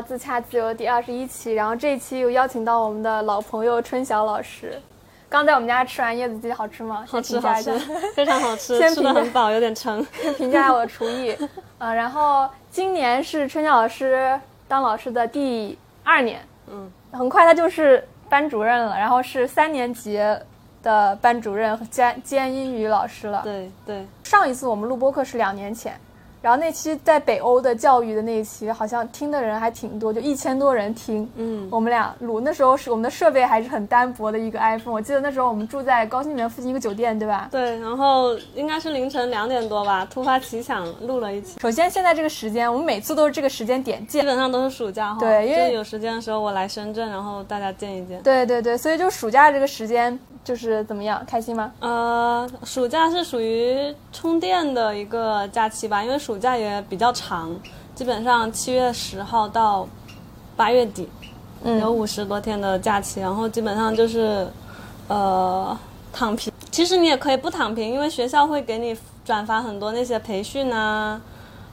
自洽自由第二十一期，然后这一期又邀请到我们的老朋友春晓老师。刚在我们家吃完椰子鸡，好吃吗？好吃好吃，非常好吃，吃先吃的很饱，有点撑。评价一下我的厨艺。呃，然后今年是春晓老师当老师的第二年，嗯，很快他就是班主任了，然后是三年级的班主任兼兼英语老师了。对对，上一次我们录播课是两年前，然后那期在北欧的教育的那一期，好像听的人还挺多，就一千多人听。嗯，我们俩录那时候是我们的设备还是很单薄的一个 iPhone，我记得那时候我们住在高新园附近一个酒店，对吧？对，然后应该是凌晨两点多吧，突发奇想录了一期，首先现在这个时间，我们每次都是这个时间点见。基本上都是暑假哈。对因为有时间的时候我来深圳，然后大家见一见。对对对，所以就暑假这个时间就是怎么样，开心吗？呃，暑假是属于充电的一个假期吧，因为暑假也比较长，基本上七月十号到八月底，嗯有五十多天的假期，然后基本上就是，呃，躺平。其实你也可以不躺平，因为学校会给你转发很多那些培训啊，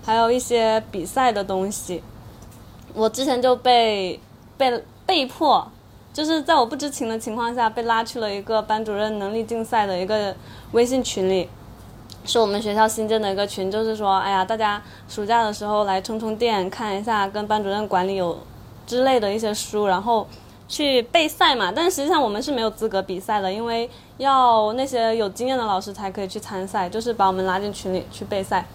还有一些比赛的东西。我之前就被被被迫，就是在我不知情的情况下被拉去了一个班主任能力竞赛的一个微信群里，是我们学校新建的一个群，就是说，哎呀，大家暑假的时候来充充电，看一下跟班主任管理有之类的一些书，然后去备赛嘛。但实际上我们是没有资格比赛的，因为要那些有经验的老师才可以去参赛，就是把我们拉进群里去备赛。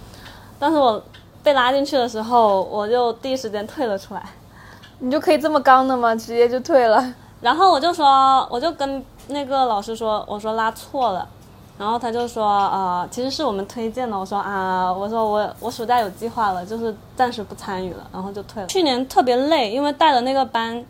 但是我被拉进去的时候，我就第一时间退了出来。你就可以这么刚的吗？直接就退了？然后我就说，我就跟那个老师说，我说拉错了，然后他就说，呃，其实是我们推荐的。我说啊，我说我我暑假有计划了，就是暂时不参与了，然后就退了。去年特别累，因为带的那个班，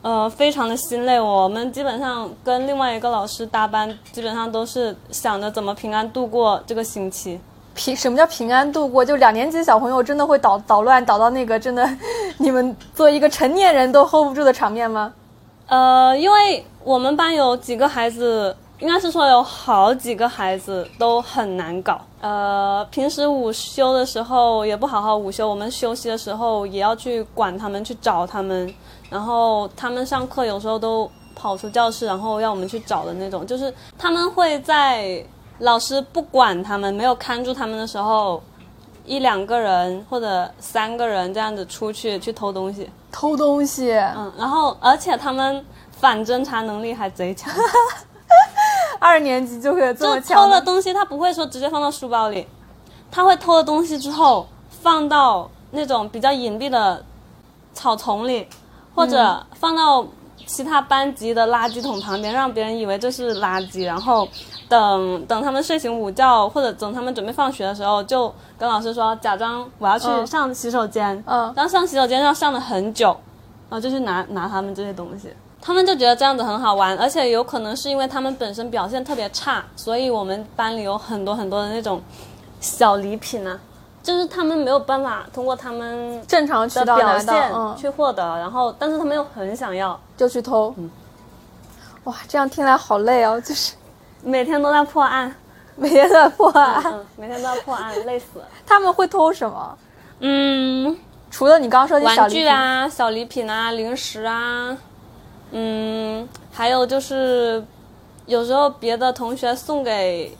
呃，非常的心累。我们基本上跟另外一个老师搭班，基本上都是想着怎么平安度过这个星期。平什么叫平安度过？就两年级小朋友真的会捣捣乱，捣到那个真的，你们作为一个成年人都 hold 不住的场面吗？呃，因为我们班有几个孩子，应该是说有好几个孩子都很难搞。呃，平时午休的时候也不好好午休，我们休息的时候也要去管他们，去找他们。然后他们上课有时候都跑出教室，然后要我们去找的那种。就是他们会在老师不管他们、没有看住他们的时候，一两个人或者三个人这样子出去去偷东西。偷东西，嗯，然后而且他们反侦查能力还贼强，二年级就会有这么偷了东西，他不会说直接放到书包里，他会偷了东西之后放到那种比较隐蔽的草丛里，或者放到其他班级的垃圾桶旁边，让别人以为这是垃圾，然后等等他们睡醒午觉或者等他们准备放学的时候，就跟老师说假装我要去嗯。上洗手间，嗯。然后上洗手间要上了很久，然后就去拿拿他们这些东西。他们就觉得这样子很好玩，而且有可能是因为他们本身表现特别差，所以我们班里有很多很多的那种小礼品啊，就是他们没有办法通过他们正常渠的道拿表现到，嗯，去获得，然后但是他们又很想要，就去偷。嗯哇，这样听来好累哦，就是每天都在破案，每天都在破案。嗯，每天都在破案，累死了。他们会偷什么？嗯，除了你刚刚说的小玩，具啊、小礼品啊、零食啊，嗯，还有就是有时候别的同学送给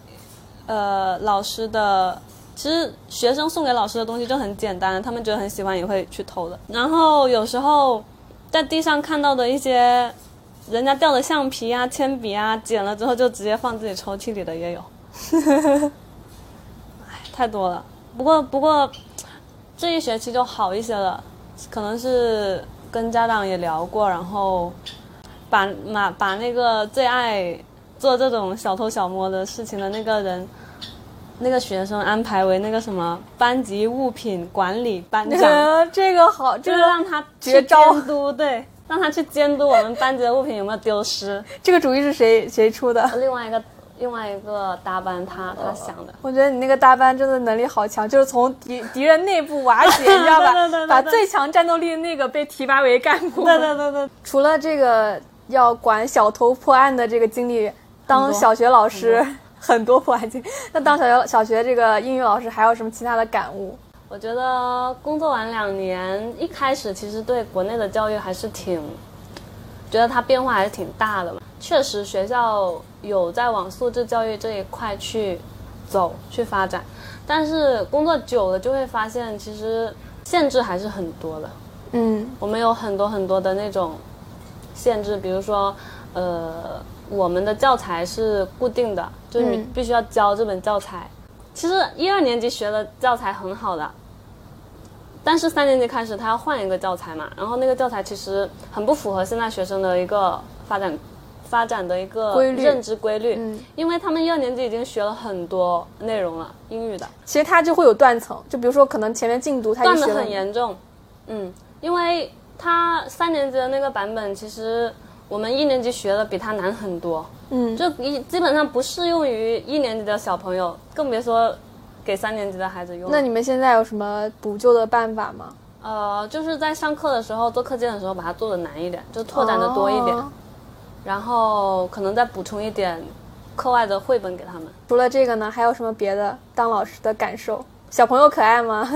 呃老师的，其实学生送给老师的东西就很简单，他们觉得很喜欢也会去偷的。然后有时候在地上看到的一些人家掉的橡皮啊、铅笔啊，捡了之后就直接放自己抽屉里的也有。唉，太多了。不过不过这一学期就好一些了，可能是跟家长也聊过，然后把把把那个最爱做这种小偷小摸的事情的那个人，那个学生安排为那个什么班级物品管理班 长，这个好，这就是个让他去绝招监督，对，让他去监督我们班级的物品有没有丢失。这个主意是谁谁出的？另外一个另外一个搭班他他想的。我觉得你那个搭班真的能力好强，就是从敌敌人内部瓦解，你知道吧？把最强战斗力的那个被提拔为干部。对对对对，除了这个要管小偷破案的这个经历，当小学老师 很多破案经历。那当小学小学这个英语老师还有什么其他的感悟？我觉得工作完两年，一开始其实对国内的教育还是挺，觉得它变化还是挺大的嘛。确实，学校有在往素质教育这一块去走去发展，但是工作久了就会发现，其实限制还是很多的。嗯我们有很多很多的那种限制，比如说，呃，我们的教材是固定的，就是你嗯必须要教这本教材。其实一二年级学的教材很好的，但是三年级开始他要换一个教材嘛，然后那个教材其实很不符合现在学生的一个发展发展的一个认知规律，嗯，因为他们一二年级已经学了很多内容了，英语的。其实它就会有断层，就比如说可能前面进度它断的很严重，嗯，因为他三年级的那个版本，其实我们一年级学的比他难很多，嗯，就一基本上不适用于一年级的小朋友，更别说给三年级的孩子用。那你们现在有什么补救的办法吗？呃，就是在上课的时候做课件的时候，把它做的难一点，就拓展的多一点，哦然后可能再补充一点课外的绘本给他们。除了这个呢，还有什么别的当老师的感受？小朋友可爱吗？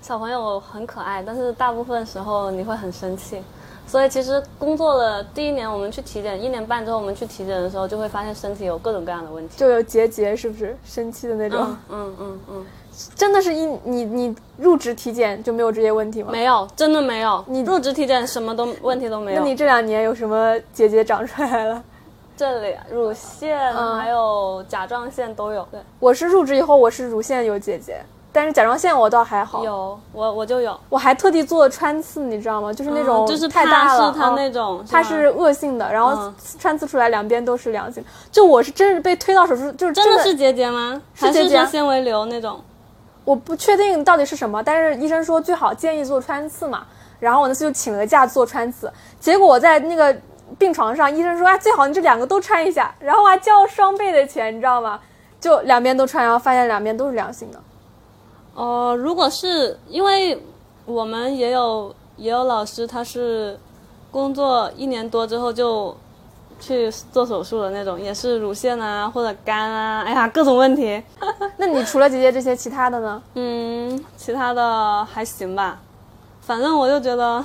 小朋友很可爱，但是大部分时候你会很生气。所以其实工作了第一年，我们去体检，一年半之后我们去体检的时候，就会发现身体有各种各样的问题。就有结节，是不是生气的那种？嗯嗯嗯嗯，真的是一你你入职体检就没有这些问题吗？没有，真的没有。你入职体检什么都问题都没有。那你这两年有什么结节长出来了？这里乳腺、嗯还有甲状腺都有。对，我是入职以后我是乳腺有结节，但是甲状腺我倒还好。有我我就有，我还特地做了穿刺，你知道吗？就是那种嗯就是太大了，它嗯那种，吧它是恶性的，然后嗯穿刺出来两边都是良性。就我是真是被推到手术，就是的真的是结节吗？是结节纤维瘤那种？我不确定到底是什么，但是医生说最好建议做穿刺嘛。然后我那次就请了假做穿刺，结果我在那个病床上，医生说啊最好你这两个都穿一下，然后我还交了双倍的钱，你知道吗？就两边都穿，然后发现两边都是良性的。哦、如果是因为我们也有也有老师，他是工作一年多之后就去做手术的那种，也是乳腺啊或者肝啊，哎呀各种问题。那你除了结节这些，其他的呢？嗯，其他的还行吧，反正我就觉得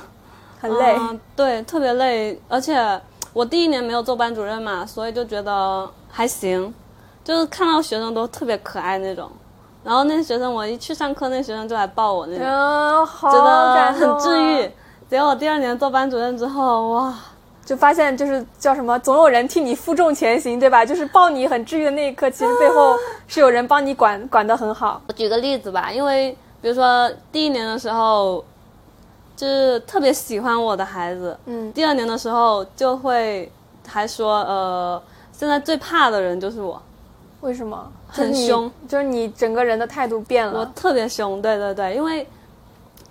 很累。嗯对，特别累，而且我第一年没有做班主任嘛，所以就觉得还行，就是看到学生都特别可爱那种。然后那些学生，我一去上课，那学生就来抱我那种，嗯，好觉得很治愈。结果我第二年做班主任之后，哇，就发现就是叫什么，总有人替你负重前行，对吧？就是抱你很治愈的那一刻，其实背后是有人帮你管 管得很好。我举个例子吧，因为比如说第一年的时候，就是特别喜欢我的孩子，嗯，第二年的时候就会还说，呃，现在最怕的人就是我，为什么？很凶，就是你整个人的态度变了我。特别凶，对对对，因为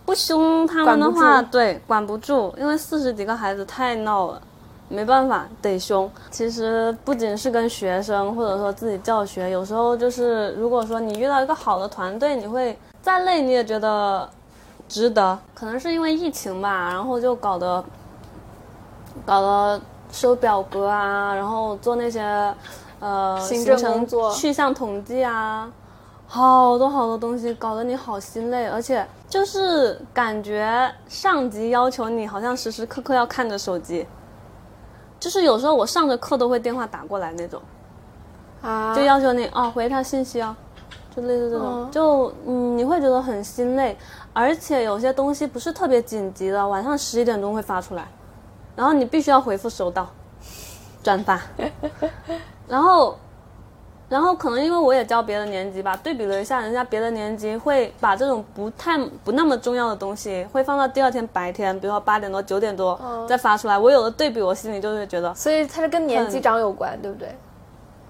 不凶他们的话，对，管不住，因为四十几个孩子太闹了。没办法，得凶。其实不仅是跟学生，或者说自己教学，有时候就是，如果说你遇到一个好的团队，你会再累你也觉得值得。可能是因为疫情吧，然后就搞得搞得收表格啊，然后做那些呃行政程工作去向统计啊，好多好多东西，搞得你好心累，而且就是感觉上级要求你好像时时刻刻要看着手机，就是有时候我上着课都会电话打过来那种，啊，就要求你哦回他信息哦，就类似这种，嗯就嗯你会觉得很心累，而且有些东西不是特别紧急的，晚上十一点钟会发出来，然后你必须要回复收到，转发，然后。然后可能因为我也教别的年级吧，对比了一下，人家别的年级会把这种不太不那么重要的东西，会放到第二天白天，比如说八点多、九点多嗯再发出来。我有了对比，我心里就会觉得，所以它是跟年级长有关，对不对？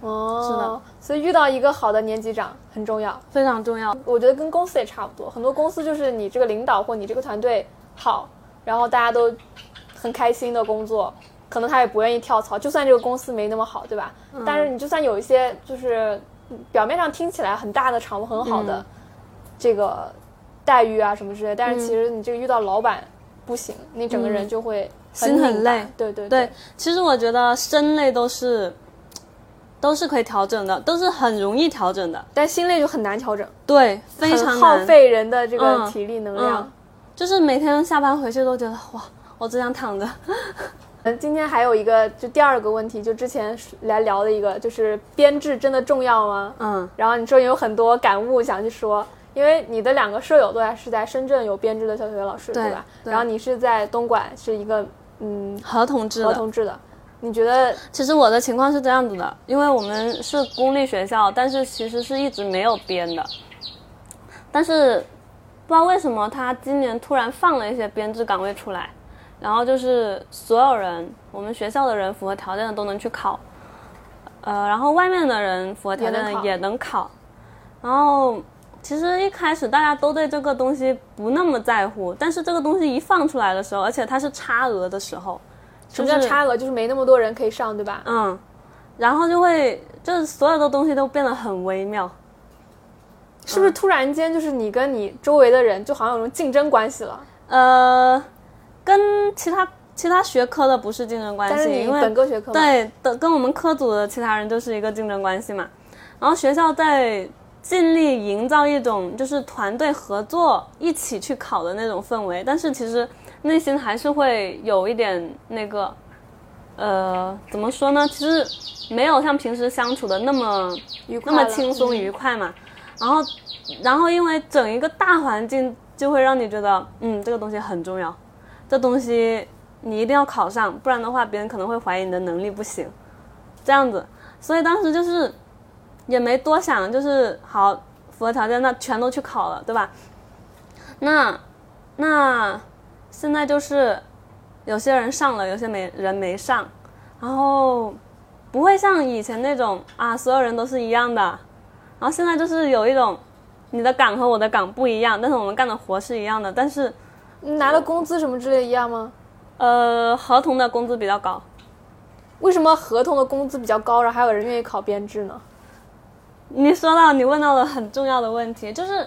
哦，是的。所以遇到一个好的年级长很重要。非常重要。我觉得跟公司也差不多，很多公司就是你这个领导或你这个团队好，然后大家都很开心的工作，可能他也不愿意跳槽，就算这个公司没那么好，对吧？嗯但是你就算有一些就是表面上听起来很大的厂部很好的、嗯这个待遇啊什么之类，但是其实你这个遇到老板不行，你整个人就会心很累对对对，其实我觉得身累都是 都是可以调整的，都是很容易调整的。但心累就很难调整，对，非常耗。费人的这个嗯体力能量。嗯就是每天下班回去都觉得哇，我只想躺着。嗯，今天还有一个，就第二个问题，就之前来聊的一个，就是编制真的重要吗？嗯然后你说有很多感悟想去说，因为你的两个舍友都在是在深圳有编制的小学老师，对吧？对然后你是在东莞是一个嗯合同制。合同制的，你觉得其实我的情况是这样子的，因为我们是公立学校，但是其实是一直没有编的。但是不知道为什么他今年突然放了一些编制岗位出来，然后就是所有人，我们学校的人符合条件的都能去考，呃，然后外面的人符合条件的也能考。然后其实一开始大家都对这个东西不那么在乎，但是这个东西一放出来的时候，而且它是差额的时候，什么叫差额？就是没那么多人可以上，对吧？嗯，然后就会就是所有的东西都变得很微妙。是不是突然间就是你跟你周围的人就好像有种竞争关系了？呃，跟其他其他学科的不是竞争关系，但是你因为本科学科，对的，跟我们科组的其他人就是一个竞争关系嘛。然后学校在尽力营造一种就是团队合作一起去考的那种氛围，但是其实内心还是会有一点那个，呃，怎么说呢？其实没有像平时相处的那么愉快那么轻松愉快嘛。然后，然后因为整一个大环境就会让你觉得，嗯，这个东西很重要，这东西你一定要考上，不然的话别人可能会怀疑你的能力不行，这样子。所以当时就是也没多想，就是好符合条件，那全都去考了，对吧？那那现在就是有些人上了，有些没人没上，然后不会像以前那种啊，所有人都是一样的，然后现在就是有一种你的岗和我的岗不一样，但是我们干的活是一样的，但是拿的工资什么之类一样吗？呃，合同的工资比较高。为什么合同的工资比较高，然后还有人愿意考编制呢？你说到你问到了很重要的问题，就是，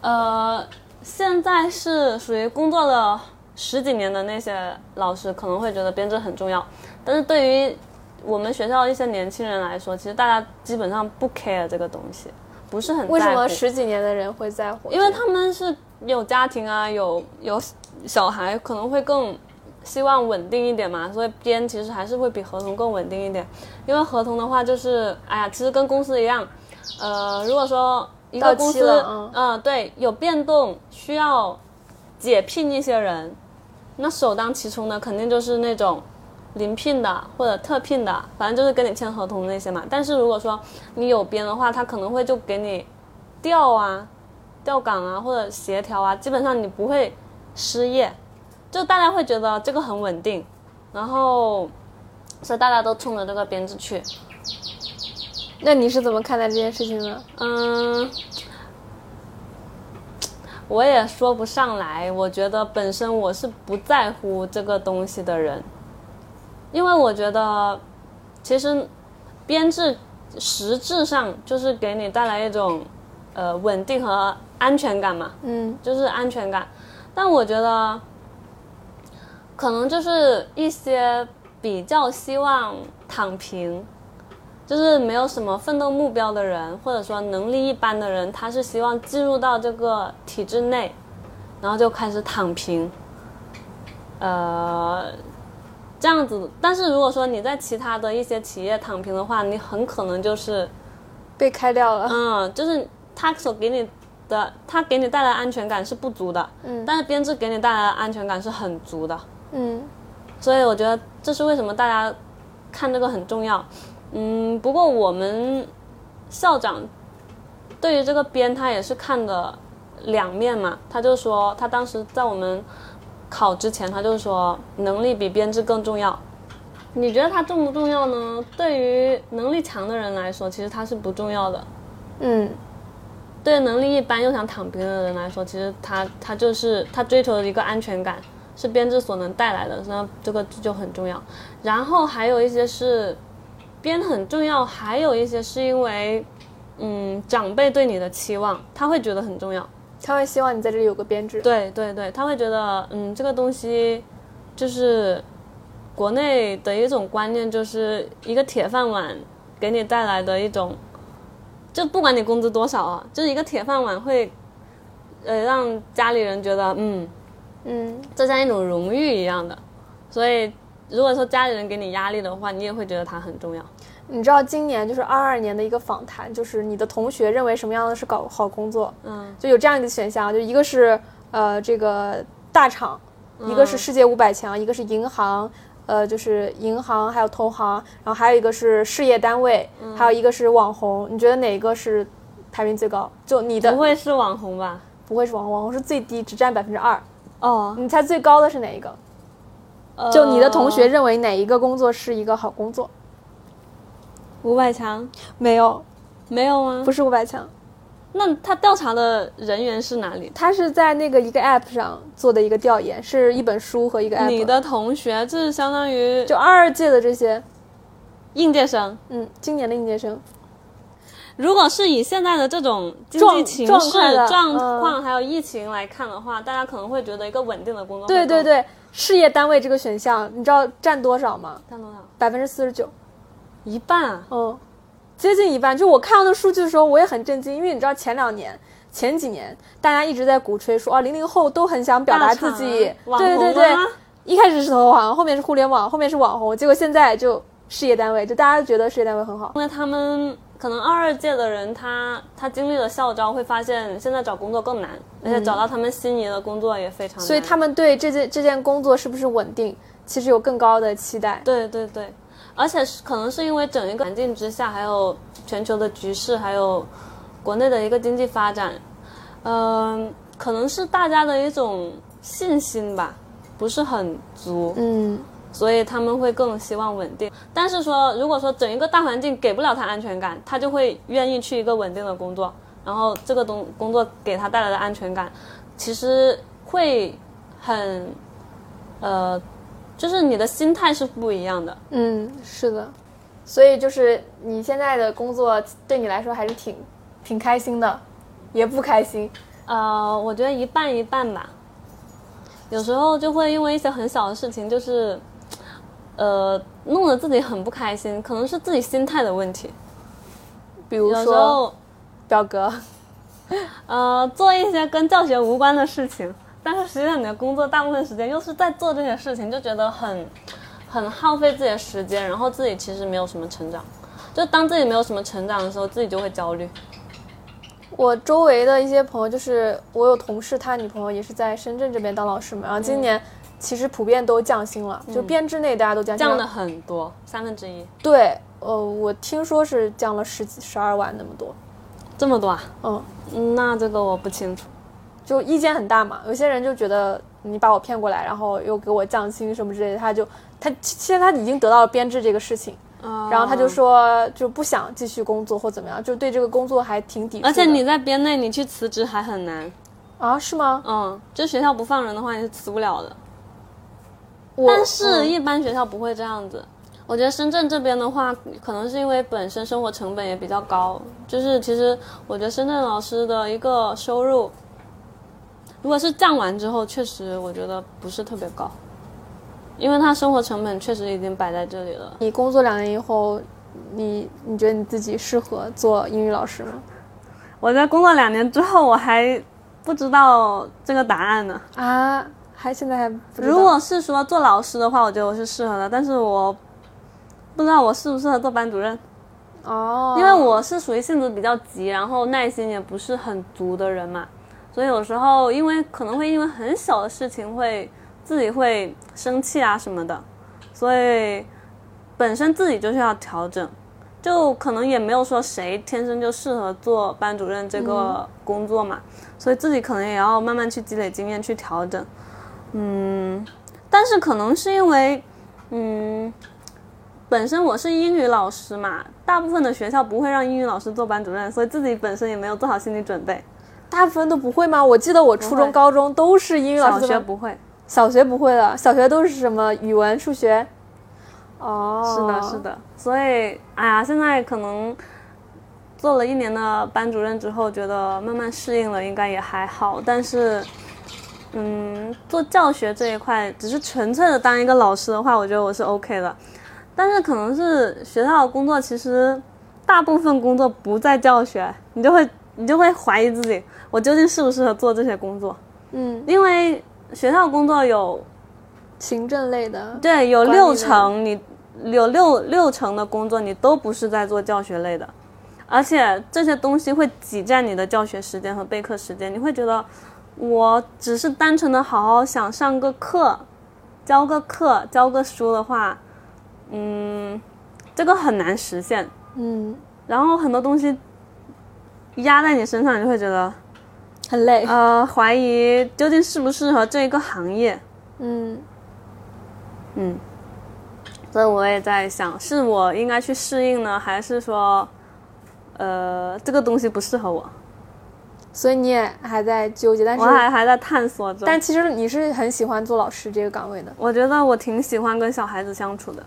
呃，现在是属于工作了十几年的那些老师可能会觉得编制很重要，但是对于我们学校一些年轻人来说，其实大家基本上不 care 这个东西，不是很。为什么十几年的人会在乎？因为他们是有家庭啊，有有小孩，可能会更希望稳定一点嘛，所以编其实还是会比合同更稳定一点。因为合同的话，就是哎呀，其实跟公司一样，呃，如果说一个公司，嗯呃，对，有变动需要解聘一些人，那首当其冲的肯定就是那种临聘的或者特聘的，反正就是跟你签合同的那些嘛。但是如果说你有编的话，他可能会就给你调啊、调岗啊或者协调啊，基本上你不会失业，就大家会觉得这个很稳定，然后所以大家都冲着这个编制去。那你是怎么看待这件事情呢？嗯，我也说不上来。我觉得本身我是不在乎这个东西的人，因为我觉得其实编制实质上就是给你带来一种呃稳定和安全感嘛。嗯，就是安全感。但我觉得，可能就是一些比较希望躺平，就是没有什么奋斗目标的人，或者说能力一般的人，他是希望进入到这个体制内，然后就开始躺平。呃，这样子。但是如果说你在其他的一些企业躺平的话，你很可能就是被开掉了。嗯，就是他所给你的，他给你带来的安全感是不足的，嗯但是编制给你带来的安全感是很足的，嗯所以我觉得这是为什么大家看这个很重要。嗯，不过我们校长对于这个编他也是看的两面嘛，他就说他当时在我们考之前，他就说能力比编制更重要。你觉得它重不重要呢？对于能力强的人来说，其实它是不重要的。嗯对能力一般又想躺平的人来说，其实他他就是他追求的一个安全感，是编制所能带来的，那这个就很重要。然后还有一些是编很重要，还有一些是因为嗯长辈对你的期望，他会觉得很重要。他会希望你在这里有个编制。对对对，他会觉得嗯这个东西就是国内的一种观念，就是一个铁饭碗给你带来的一种，就不管你工资多少啊，就是一个铁饭碗会，呃，让家里人觉得，嗯，嗯，这像一种荣誉一样的。所以，如果说家里人给你压力的话，你也会觉得它很重要。你知道今年就是二二年的一个访谈，就是你的同学认为什么样的是搞好工作，嗯就有这样一个选项，就一个是呃这个大厂，一个是世界五百强，一个是银行，呃就是银行还有投行，然后还有一个是事业单位，还有一个是网红。你觉得哪个是排名最高？就你的不会是网红吧？不会是网红，网红是最低，只占百分之二。哦，你猜最高的是哪一个？就你的同学认为哪一个工作是一个好工作？五百强没有，没有吗？不是五百强，那他调查的人员是哪里？他是在那个一个 app 上做的一个调研，是一本书和一个 app。你的同学，这是相当于就二二届的这些，应届生。嗯，今年的应届生，如果是以现在的这种经济状情势状况，还有疫情来看的话，大家可能会觉得一个稳定的工作。对对，对，事业单位这个选项，你知道占多少吗？占多少？百分之四十九，一半啊！嗯，接近一半。就我看到那数据的时候，我也很震惊，因为你知道前两年。前几年，大家一直在鼓吹说啊，零零后都很想表达自己，网对对对一开始是投行，后面是互联网，后面是网红，结果现在就事业单位，就大家都觉得事业单位很好。因为他们可能二二届的人他，他经历了校招，会发现现在找工作更难，而且找到他们心仪的工作也非常难。所以他们对这件这件工作是不是稳定，其实有更高的期待。对对对，而且是可能是因为整一个环境之下，还有全球的局势，还有国内的一个经济发展，嗯、可能是大家的一种信心吧，不是很足，嗯，所以他们会更希望稳定。但是说，如果说整一个大环境给不了他安全感，他就会愿意去一个稳定的工作，然后这个东工作给他带来的安全感，其实会很，呃，就是你的心态是不一样的。嗯，是的，所以就是你现在的工作对你来说还是挺挺开心的，也不开心。呃，我觉得一半一半吧。有时候就会因为一些很小的事情，就是，呃，弄得自己很不开心，可能是自己心态的问题。比如说候，表 格，呃，做一些跟教学无关的事情，但是实际上你的工作大部分时间又是在做这些事情，就觉得很，很耗费自己的时间，然后自己其实没有什么成长。就当自己没有什么成长的时候，自己就会焦虑。我周围的一些朋友，就是我有同事，他女朋友也是在深圳这边当老师嘛，然后今年其实普遍都降薪了，就编制内大家都降薪了。降的很多，三分之一，对，呃，我听说是降了十几十二万那么多，这么多啊？嗯，嗯那这个我不清楚。就意见很大嘛。有些人就觉得你把我骗过来，然后又给我降薪什么之类的，他就他其实他已经得到了编制这个事情，然后他就说就不想继续工作或怎么样，就对这个工作还挺抵触。而且你在编内，你去辞职还很难。啊是吗？嗯，就学校不放人的话，你是辞不了的。但是，嗯一般学校不会这样子。我觉得深圳这边的话，可能是因为本身生活成本也比较高，就是其实我觉得深圳老师的一个收入，如果是降完之后，确实我觉得不是特别高，因为他生活成本确实已经摆在这里了。你工作两年以后，你你觉得你自己适合做英语老师吗？我在工作两年之后，我还不知道这个答案呢。啊，还现在还不知道。如果是说做老师的话，我觉得我是适合的，但是我不知道我适不适合做班主任，哦，因为我是属于性子比较急，然后耐心也不是很足的人嘛，所以有时候因为可能会因为很小的事情会自己会生气啊什么的，所以本身自己就是要调整。就可能也没有说谁天生就适合做班主任这个工作嘛，所以自己可能也要慢慢去积累经验去调整。嗯，但是可能是因为，嗯，本身我是英语老师嘛，大部分的学校不会让英语老师做班主任，所以自己本身也没有做好心理准备。大部分都不会吗？我记得我初中、高中都是英语老师小，学不会，小学不会的，小学都是什么语文、数学。哦，是的，是。的。所以，哎呀，现在可能做了一年的班主任之后，觉得慢慢适应了，应该也还好。但是，嗯，做教学这一块，只是纯粹的当一个老师的话，我觉得我是 OK 的。但是可能是学校的工作，其实大部分工作不在教学，你就会你就会怀疑自己，我究竟适不适合做这些工作？嗯，因为学校工作有行政类的，对有六成你有六六成的工作你都不是在做教学类的，而且这些东西会挤占你的教学时间和备课时间，你会觉得我只是单纯的好好想上个课，教个课，教个书的话，嗯，这个很难实现。嗯，然后很多东西压在你身上，你就会觉得很累。呃怀疑究竟适不适合这一个行业。嗯嗯，所以我也在想，是我应该去适应呢，还是说，呃，这个东西不适合我？所以你也还在纠结，但是我还还在探索中。但其实你是很喜欢做老师这个岗位的。我觉得我挺喜欢跟小孩子相处的，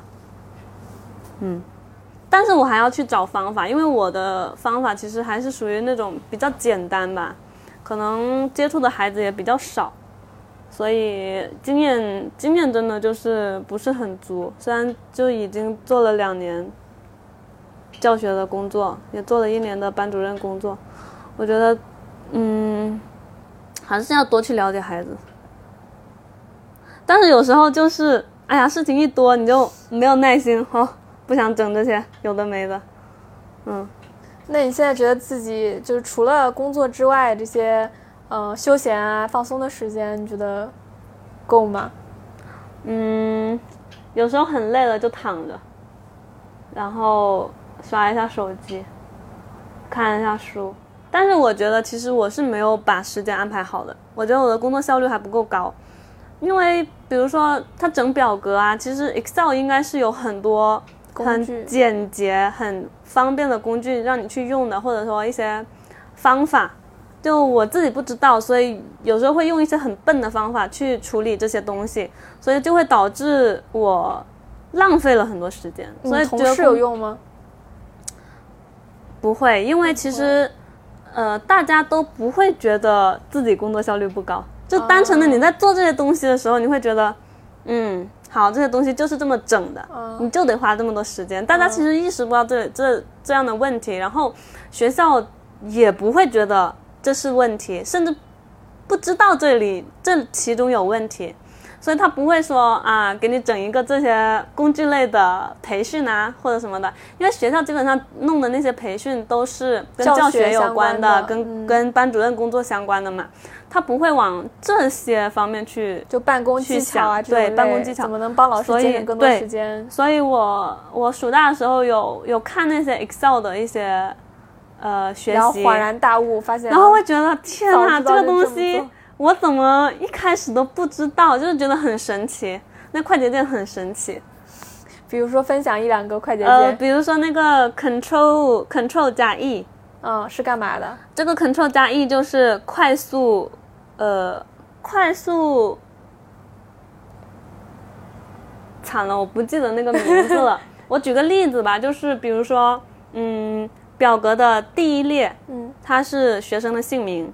嗯，但是我还要去找方法，因为我的方法其实还是属于那种比较简单吧，可能接触的孩子也比较少，所以经验经验真的就是不是很足。虽然就已经做了两年教学的工作，也做了一年的班主任工作，我觉得，嗯，还是要多去了解孩子。但是有时候就是，哎呀，事情一多你就没有耐心，哦，不想整这些有的没的，嗯。那你现在觉得自己就是除了工作之外，这些呃休闲啊、放松的时间，你觉得够吗？嗯，有时候很累了就躺着，然后刷一下手机，看一下书。但是我觉得其实我是没有把时间安排好的，我觉得我的工作效率还不够高。因为比如说它整表格啊，其实 Excel 应该是有很多很简洁、很方便的工具让你去用的，或者说一些方法。就我自己不知道，所以有时候会用一些很笨的方法去处理这些东西，所以就会导致我浪费了很多时间。所以你同事有用吗？不会，因为其实，呃，大家都不会觉得自己工作效率不高，就单纯的你在做这些东西的时候，你会觉得，嗯，好，这些东西就是这么整的，你就得花这么多时间。大家其实意识不到这这这样的问题，然后学校也不会觉得这是问题，甚至不知道这里这其中有问题。所以他不会说啊，给你整一个这些工具类的培训啊，或者什么的，因为学校基本上弄的那些培训都是跟教教学有关关的，的跟、嗯跟班主任工作相关的嘛，他不会往这些方面去。就办公技巧啊，去想对办公技巧怎么能帮老师节省更多时间？所以我我暑假的时候有有看那些 Excel 的一些呃学习，然后恍然大悟，发现然后会觉得天哪，这个东西我怎么一开始都不知道，就是觉得很神奇。那快捷键很神奇，比如说分享一两个快捷键，呃，比如说那个 Control Control 加 E，嗯，是干嘛的？这个 Control 加 E 就是快速，呃，快速，惨了，我不记得那个名字了。我举个例子吧，就是比如说，嗯，表格的第一列，嗯，它是学生的姓名，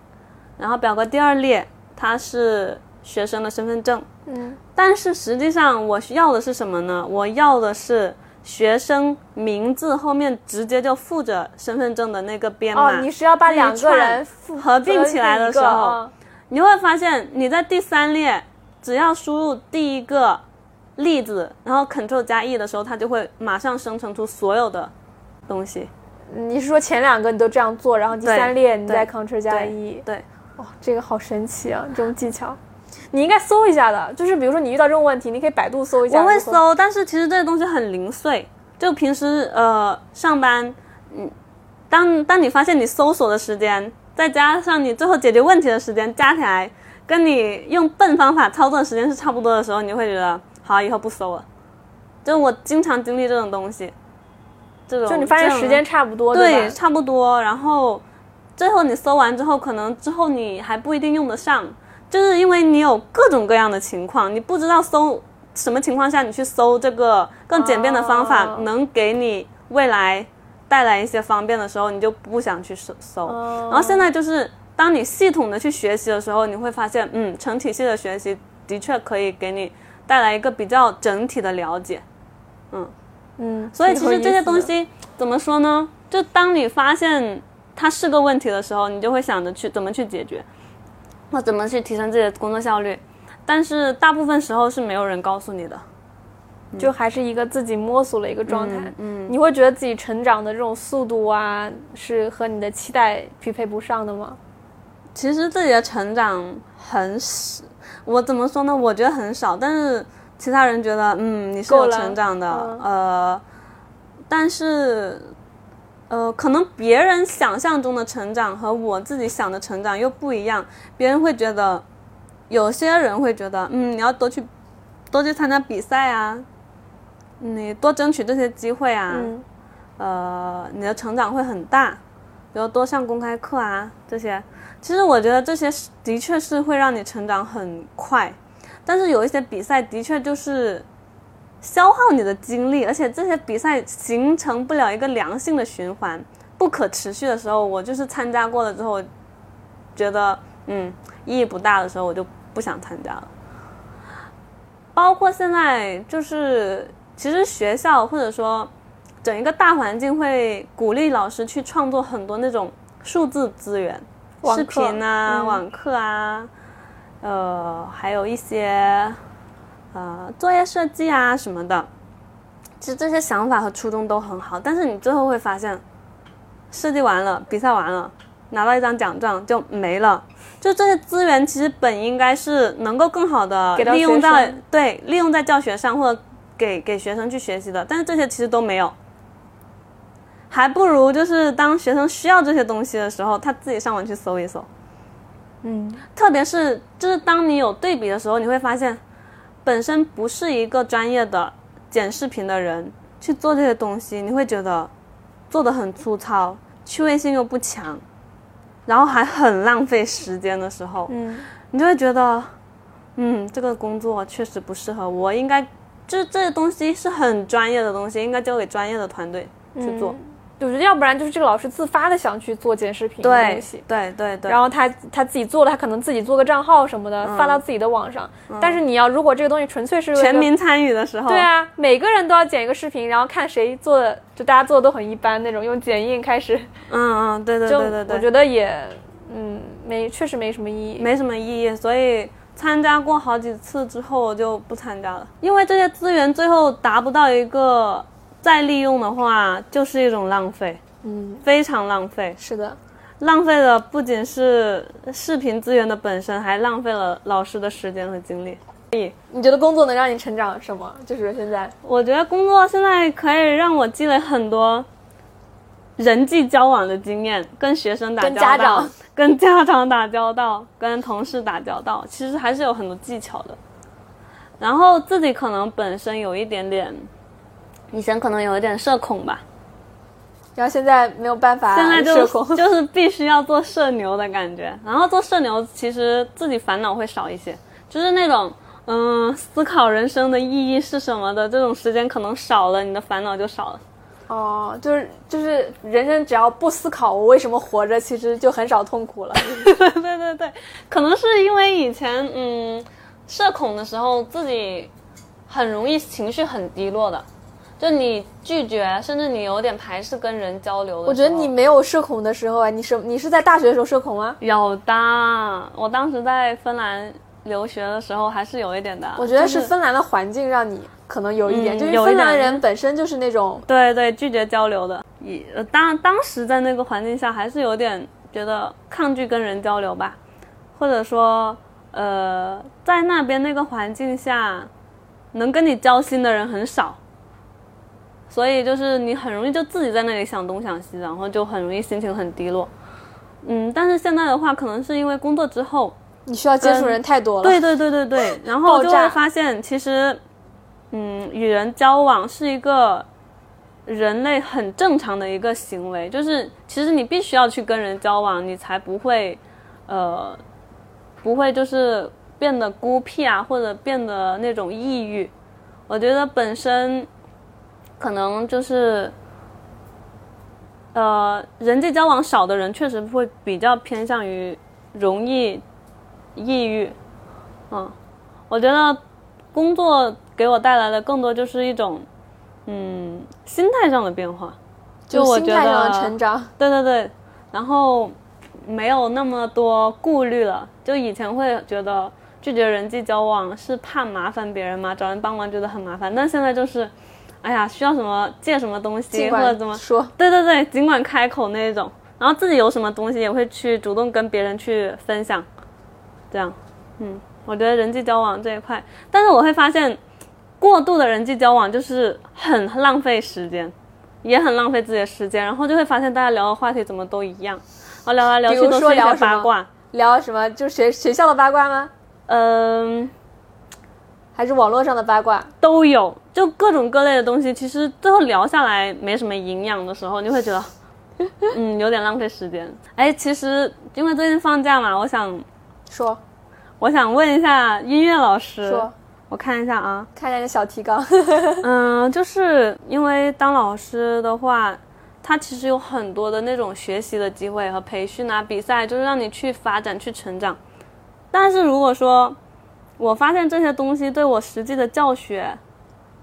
然后表格第二列它是学生的身份证，嗯，但是实际上我需要的是什么呢？我要的是学生名字后面直接就附着身份证的那个编码。哦，你是要把两个串人合并起来的时候你会发现你在第三列只要输入第一个例子，然后 Ctrl 加 E 的时候，它就会马上生成出所有的东西。你是说前两个你都这样做，然后第三列你再对 Ctrl 加 E？对，哇，这个好神奇啊！这种技巧，你应该搜一下的。就是比如说你遇到这种问题，你可以百度搜一下。我会。搜，但是其实这些东西很零碎。就平时呃上班，嗯，当当你发现你搜索的时间，再加上你最后解决问题的时间，加起来跟你用笨方法操作的时间是差不多的时候，你会觉得好，以后不搜了。就我经常经历这种东西，这种就你发现时间差不多，对，吧？差不多。然后最后你搜完之后，可能之后你还不一定用得上，就是因为你有各种各样的情况，你不知道搜什么情况下你去搜这个更简便的方法，哦能给你未来带来一些方便的时候，你就不想去搜搜。哦然后现在就是当你系统的去学习的时候，你会发现，嗯，成体系的学习的确可以给你带来一个比较整体的了解。嗯嗯，所以其实这些东西怎么说呢？就当你发现它是个问题的时候，你就会想着去怎么去解决，或怎么去提升自己的工作效率。但是大部分时候是没有人告诉你的。就还是一个自己摸索的一个状态。嗯，你会觉得自己成长的这种速度啊，是和你的期待匹配不上的吗？其实自己的成长很少，我怎么说呢？我觉得很少，但是其他人觉得，嗯，你是有成长的，呃，但是，呃，可能别人想象中的成长和我自己想的成长又不一样。别人会觉得，有些人会觉得，嗯，你要多去，多去参加比赛啊。你多争取这些机会啊，呃，你的成长会很大，比如多上公开课啊这些。其实我觉得这些的确是会让你成长很快，但是有一些比赛的确就是消耗你的精力，而且这些比赛形成不了一个良性的循环，不可持续的时候，我就是参加过了之后，觉得嗯意义不大的时候，我就不想参加了。包括现在就是。其实学校或者说整一个大环境会鼓励老师去创作很多那种数字资源，视频啊、网课啊，呃，还有一些呃作业设计啊什么的。其实这些想法和初衷都很好，但是你最后会发现，设计完了，比赛完了，拿到一张奖状就没了。就这些资源其实本应该是能够更好的利用在对利用在教学上或者。给给学生去学习的，但是这些其实都没有，还不如就是当学生需要这些东西的时候，他自己上网去搜一搜。嗯，特别是就是当你有对比的时候，你会发现，本身不是一个专业的剪视频的人去做这些东西，你会觉得做的很粗糙，趣味性又不强，然后还很浪费时间的时候，嗯，你就会觉得，嗯，这个工作确实不适合我，应该。就这些东西是很专业的东西，应该交给专业的团队去做。我觉得要不然就是这个老师自发的想去做剪视频的东西，对对对。然后他他自己做了，他可能自己做个账号什么的发到自己的网上。但是你要如果这个东西纯粹是全民参与的时候，对啊，每个人都要剪一个视频，然后看谁做的，就大家做的都很一般那种，用剪映开始。嗯嗯，对对对对对。我觉得也嗯没确实没什么意义，没什么意义，所以。参加过好几次之后，我就不参加了，因为这些资源最后达不到一个再利用的话，就是一种浪费，嗯，非常浪费。是的，浪费的不仅是视频资源的本身，还浪费了老师的时间和精力。你觉得工作能让你成长什么？就是现在，我觉得工作现在可以让我积累很多。人际交往的经验，跟学生打交道，跟家长打交道，跟同事打交道，其实还是有很多技巧的。然后自己可能本身有一点点，以前可能有一点社恐吧，然后现在没有办法，现在就 就是必须要做社牛的感觉。然后做社牛，其实自己烦恼会少一些，就是那种嗯，思考人生的意义是什么的这种时间可能少了，你的烦恼就少了。哦，就是就是人生只要不思考我为什么活着，其实就很少痛苦了。对 对对对，可能是因为以前嗯社恐的时候，自己很容易情绪很低落的，就你拒绝，甚至你有点排斥跟人交流的。我觉得你没有社恐的时候啊，你是你是在大学的时候社恐吗？有的，我当时在芬兰留学的时候还是有一点的。我觉得是芬兰的环境让你。可能有一点，就是芬兰人本身就是那种对对拒绝交流的，也当当时在那个环境下，还是有点觉得抗拒跟人交流吧，或者说，呃，在那边那个环境下，能跟你交心的人很少，所以就是你很容易就自己在那里想东想西，然后就很容易心情很低落。嗯，但是现在的话，可能是因为工作之后，你需要接触人太多了，对对对对对，然后就会发现其实。嗯，与人交往是一个人类很正常的一个行为，就是其实你必须要去跟人交往，你才不会，呃，不会就是变得孤僻啊，或者变得那种抑郁。我觉得本身可能就是，呃，人际交往少的人确实会比较偏向于容易抑郁。嗯，我觉得工作。给我带来的更多就是一种，嗯，心态上的变化，就我觉心态上的得成长。对对对，然后没有那么多顾虑了。就以前会觉得拒绝人际交往是怕麻烦别人嘛，找人帮忙觉得很麻烦，但现在就是，哎呀，需要什么借什么东西或者怎么，说，对对对，尽管开口那一种，然后自己有什么东西也会去主动跟别人去分享，这样，嗯，我觉得人际交往这一块，但是我会发现，过度的人际交往就是很浪费时间，也很浪费自己的时间，然后就会发现大家聊的话题怎么都一样，然后聊来聊去都是一些八卦，聊什么？就是学学校的八卦吗？嗯。还是网络上的八卦？都有，就各种各类的东西。其实最后聊下来没什么营养的时候，你会觉得，嗯，有点浪费时间。哎，其实因为最近放假嘛，我想说我想问一下音乐老师，说，我看一下啊，看一下这小提纲。嗯，就是因为当老师的话，他其实有很多的那种学习的机会和培训啊、比赛，就是让你去发展、去成长。但是如果说我发现这些东西对我实际的教学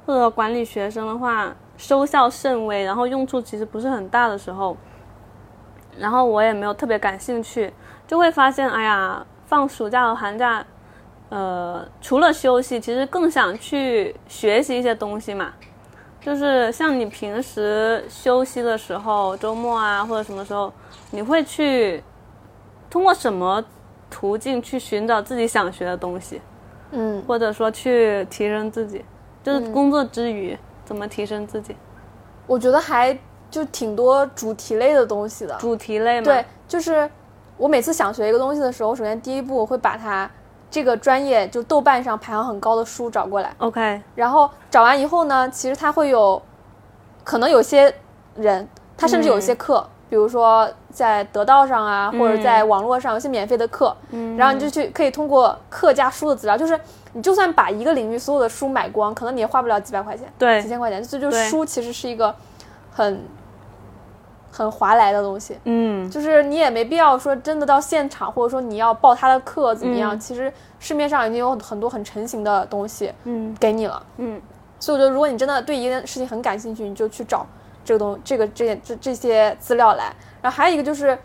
或者管理学生的话收效甚微，然后用处其实不是很大的时候，然后我也没有特别感兴趣，就会发现，哎呀，放暑假和寒假，呃，除了休息，其实更想去学习一些东西嘛。就是像你平时休息的时候，周末啊或者什么时候，你会去通过什么途径去寻找自己想学的东西？嗯，或者说去提升自己，就是工作之余、怎么提升自己，我觉得还就挺多主题类的东西的。主题类嘛。对，就是我每次想学一个东西的时候，首先第一步我会把它这个专业就豆瓣上排行很高的书找过来，，OK，然后找完以后呢，其实它会有，可能有些人他甚至有一些课，比如说在得道上啊，或者在网络上有些免费的课，嗯。然后你就去可以通过课加书的资料，就是你就算把一个领域所有的书买光，可能你也花不了几百块钱，对。几千块钱，这就对书其实是一个很很划来的东西。嗯，就是你也没必要说真的到现场，或者说你要报他的课怎么样？嗯其实市面上已经有很多很成型的东西，嗯，给你了。嗯，所以我觉得，如果你真的对一件事情很感兴趣，你就去找这个东这个这这这些资料来。然后还有一个就是，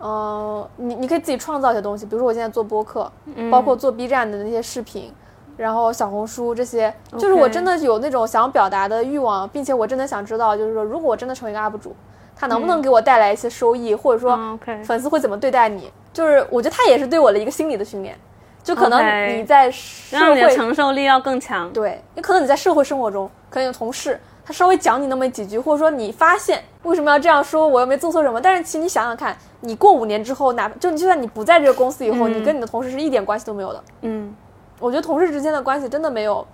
嗯、你你可以自己创造一些东西，比如说我现在做播客，嗯包括做 B 站的那些视频。然后小红书这些，就是我真的有那种想表达的欲望，并且我真的想知道，就是说，如果我真的成为一个 UP 主，他能不能给我带来一些收益，或者说粉丝会怎么对待你？就是我觉得他也是对我的一个心理的训练，就可能你在社让你的会承受力要更强。对，你可能你在社会生活中，可能有同事他稍微讲你那么几句，或者说你发现为什么要这样说，我又没做错什么，但是其实你想想看，你过五年之后，哪怕就就算你不在这个公司以后，你跟你的同事是一点关系都没有的。嗯。我觉得同事之间的关系真的没有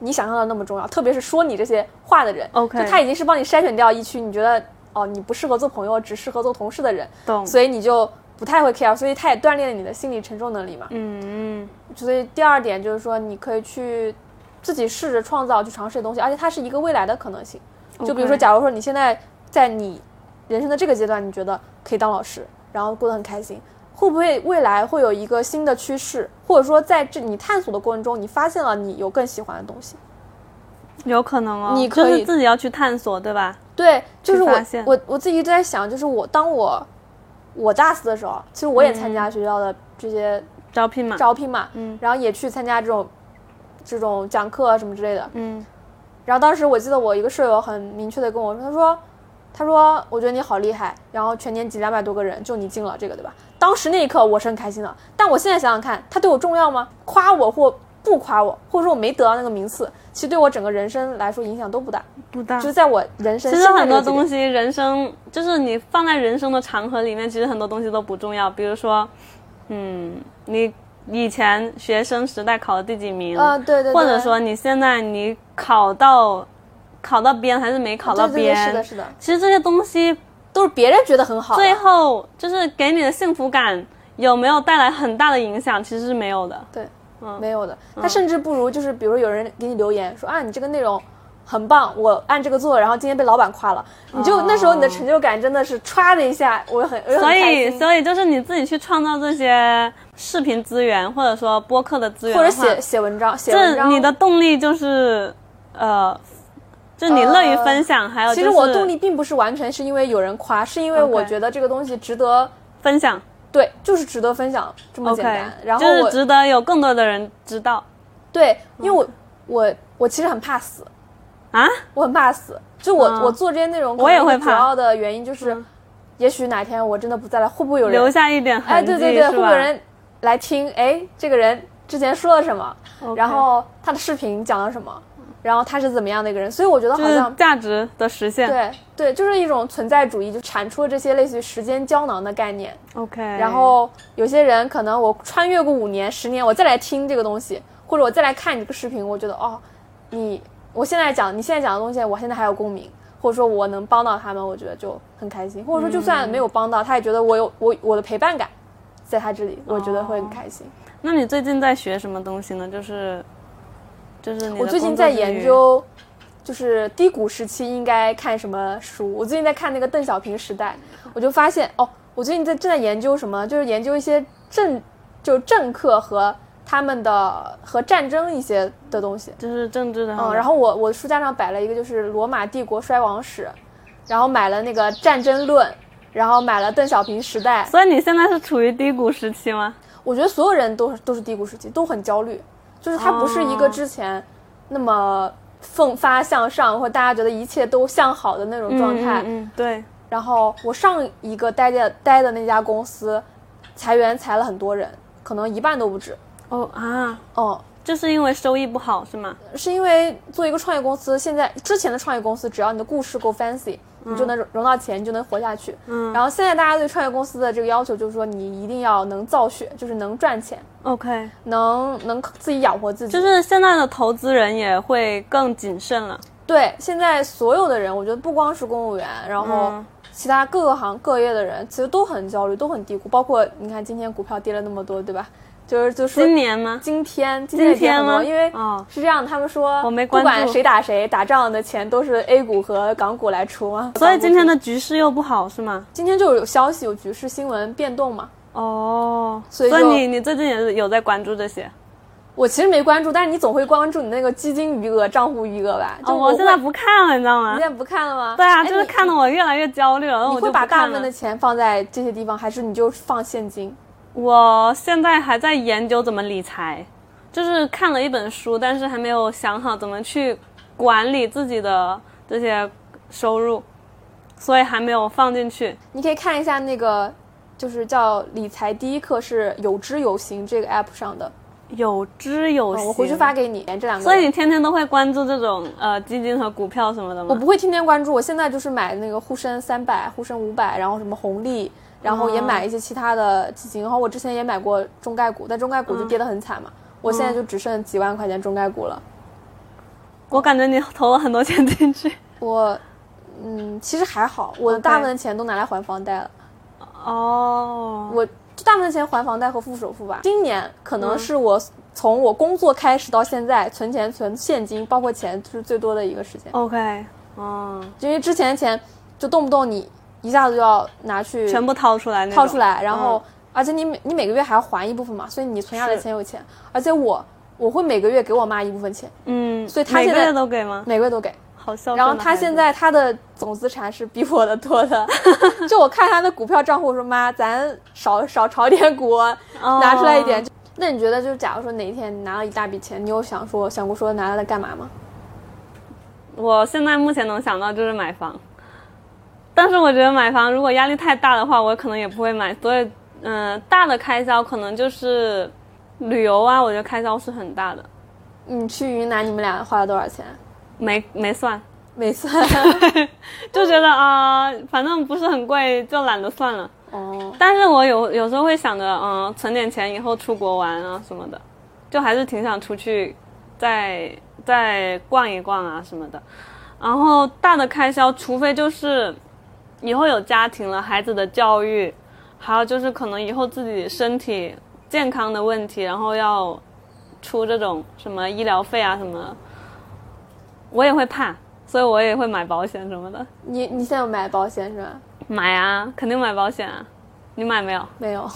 你想象的那么重要，特别是说你这些话的人。OK 就他已经是帮你筛选掉一区你觉得哦你不适合做朋友，只适合做同事的人，懂。所以你就不太会 care，所以他也锻炼了你的心理承受能力嘛。嗯嗯所以第二点就是说，你可以去自己试着创造、去尝试的东西，而且它是一个未来的可能性。就比如说，假如说你现在在你人生的这个阶段，你觉得可以当老师，然后过得很开心，会不会未来会有一个新的趋势，或者说在这你探索的过程中，你发现了你有更喜欢的东西？有可能哦。你可以就是自己要去探索，对吧？对，就是我我我自己一直在想，就是我当我我大四的时候，其实我也参加学校的这些招聘嘛。招聘嘛，嗯然后也去参加这种这种讲课啊什么之类的。嗯然后当时我记得我一个舍友很明确的跟我说，他说，他说我觉得你好厉害，然后全年级两百多个人就你进了这个，对吧？当时那一刻我是很开心的，但我现在想想看，他对我重要吗？夸我或不夸我，或者说我没得到那个名次，其实对我整个人生来说影响都不大，不大。就是在我人生其实很多东西，人生就是你放在人生的长河里面，其实很多东西都不重要。比如说，嗯，你以前学生时代考了第几名，啊，对对对，或者说你现在你考到考到边还是没考到对对对编，是的，是的，其实这些东西都是别人觉得很好，最后就是给你的幸福感有没有带来很大的影响，其实是没有的。对，嗯。没有的。他甚至不如就是，比如有人给你留言说啊，你这个内容很棒，我按这个做，然后今天被老板夸了，你就、那时候你的成就感真的是歘的一下，我很所。以，所以就是你自己去创造这些视频资源，或者说播客的资源或者写写文章，写文章，你的动力就是呃就你乐于分享，还有、就是、其实我动力并不是完全是因为有人夸，是因为我觉得这个东西值得，分享对，就是值得分享这么简单。然后我就是值得有更多的人知道对，因为我我我其实很怕死，啊。我很怕死。就我、嗯我做这些内容，我也会怕主要的原因就是，嗯也许哪天我真的不在了，会不会有人留下一点哎，痕迹，对对对，会不会有人来听？哎，这个人之前说了什么然后他的视频讲了什么，然后他是怎么样的一个人？所以我觉得就是好像价值的实现。对对，就是一种存在主义，就产出了这些类似于时间胶囊的概念。OK，然后有些人可能我穿越过五年、十年，我再来听这个东西，或者我再来看你这个视频，我觉得哦，你我现在讲你现在讲的东西，我现在还有共鸣，或者说我能帮到他们，我觉得就很开心。或者说就算没有帮到，他也觉得我有我我的陪伴感在他这里，我觉得会很开心。那你最近在学什么东西呢？就是就是我最近在研究，就是低谷时期应该看什么书。我最近在看那个邓小平时代，我就发现哦，我最近在正在研究什么，就是研究一些政，就政客和他们的和战争一些的东西。就是政治的，嗯，然后我我书架上摆了一个就是罗马帝国衰亡史，然后买了那个战争论，然后买了邓小平时代。所以你现在是处于低谷时期吗？我觉得所有人都是都是低谷时期，都很焦虑，就是他不是一个哦之前那么奋发向上，或者大家觉得一切都向好的那种状态。嗯嗯嗯对，然后我上一个待的待的那家公司，裁员裁了很多人，可能一半都不止。哦啊，哦、就是因为收益不好是吗？是因为做一个创业公司，现在之前的创业公司，只要你的故事够 fancy，你就能融融到钱，你就能活下去。嗯然后现在大家对创业公司的这个要求就是说，你一定要能造血，就是能赚钱，OK，能能自己养活自己。就是现在的投资人也会更谨慎了。对，现在所有的人，我觉得不光是公务员，然后嗯其他各个行各业的人，其实都很焦虑，都很低谷。包括你看今天股票跌了那么多，对吧？就是就说今年吗？今天今天吗因为哦是这样，他们说我没不管谁打谁，打仗的钱都是 A 股和港股来出嘛。所以今天的的局势又不好是吗？今天就有消息，有局势新闻变动嘛。哦，所以就你你最近也是有在关注这些？我其实没关注，但是你总会关注你那个基金余额、账户余额吧？就哦，我现在不看了，你知道吗你现？在不看了吗？对啊，就是看得我越来越焦虑了，然后我会把大部分的。钱放在这些地方，还是你就放现金？我现在还在研究怎么理财，就是看了一本书，但是还没有想好怎么去管理自己的这些收入，所以还没有放进去。你可以看一下那个，就是叫理财第一课，是有知有行这个 app 上的，有知有行，嗯我回去发给你这两个。所以你天天都会关注这种呃基金和股票什么的吗？我不会天天关注，我现在就是买那个沪深三百、沪深五百，然后什么红利，然后也买一些其他的基金，然后我之前也买过中概股，但中概股就跌得很惨嘛，我现在就只剩几万块钱中概股了。我感觉你投了很多钱进去。我，嗯，其实还好，我的大部分钱都拿来还房贷了。哦，我大部分钱还房贷和付首付吧。今年可嗯能是我从我工作开始到现在存钱存现金，包括钱就是最多的一个时间。OK，哦，因为之前的钱就动不动你一下子就要拿去全部掏出来，掏出来，然后、嗯而且你每你每个月还要还一部分嘛，所以你存下的是钱有钱。而且我我会每个月给我妈一部分钱，嗯，所以她现在每个月都给吗？每个月都给。好孝然后他现在他的总资产是比我的多的，就我看他的股票账户，我说妈，咱少少炒点股，拿出来一点。哦那你觉得，就是假如说哪一天你拿了一大笔钱，你有想说想过说拿来干嘛吗？我现在目前能想到就是买房，但是我觉得买房如果压力太大的话，我可能也不会买。所以，嗯、大的开销可能就是旅游啊，我觉得开销是很大的，你去云南，你们俩花了多少钱？没没算，没算。就觉得啊、反正不是很贵，就懒得算了。哦，但是我有有时候会想着，嗯，存点钱以后出国玩啊什么的，就还是挺想出去再再逛一逛啊什么的。然后大的开销，除非就是以后有家庭了，孩子的教育，还有就是可能以后自己身体健康的问题，然后要出这种什么医疗费啊什么，我也会怕，所以我也会买保险什么的。你你现在有买保险是吧？买啊，肯定买保险啊。你买没有？没有。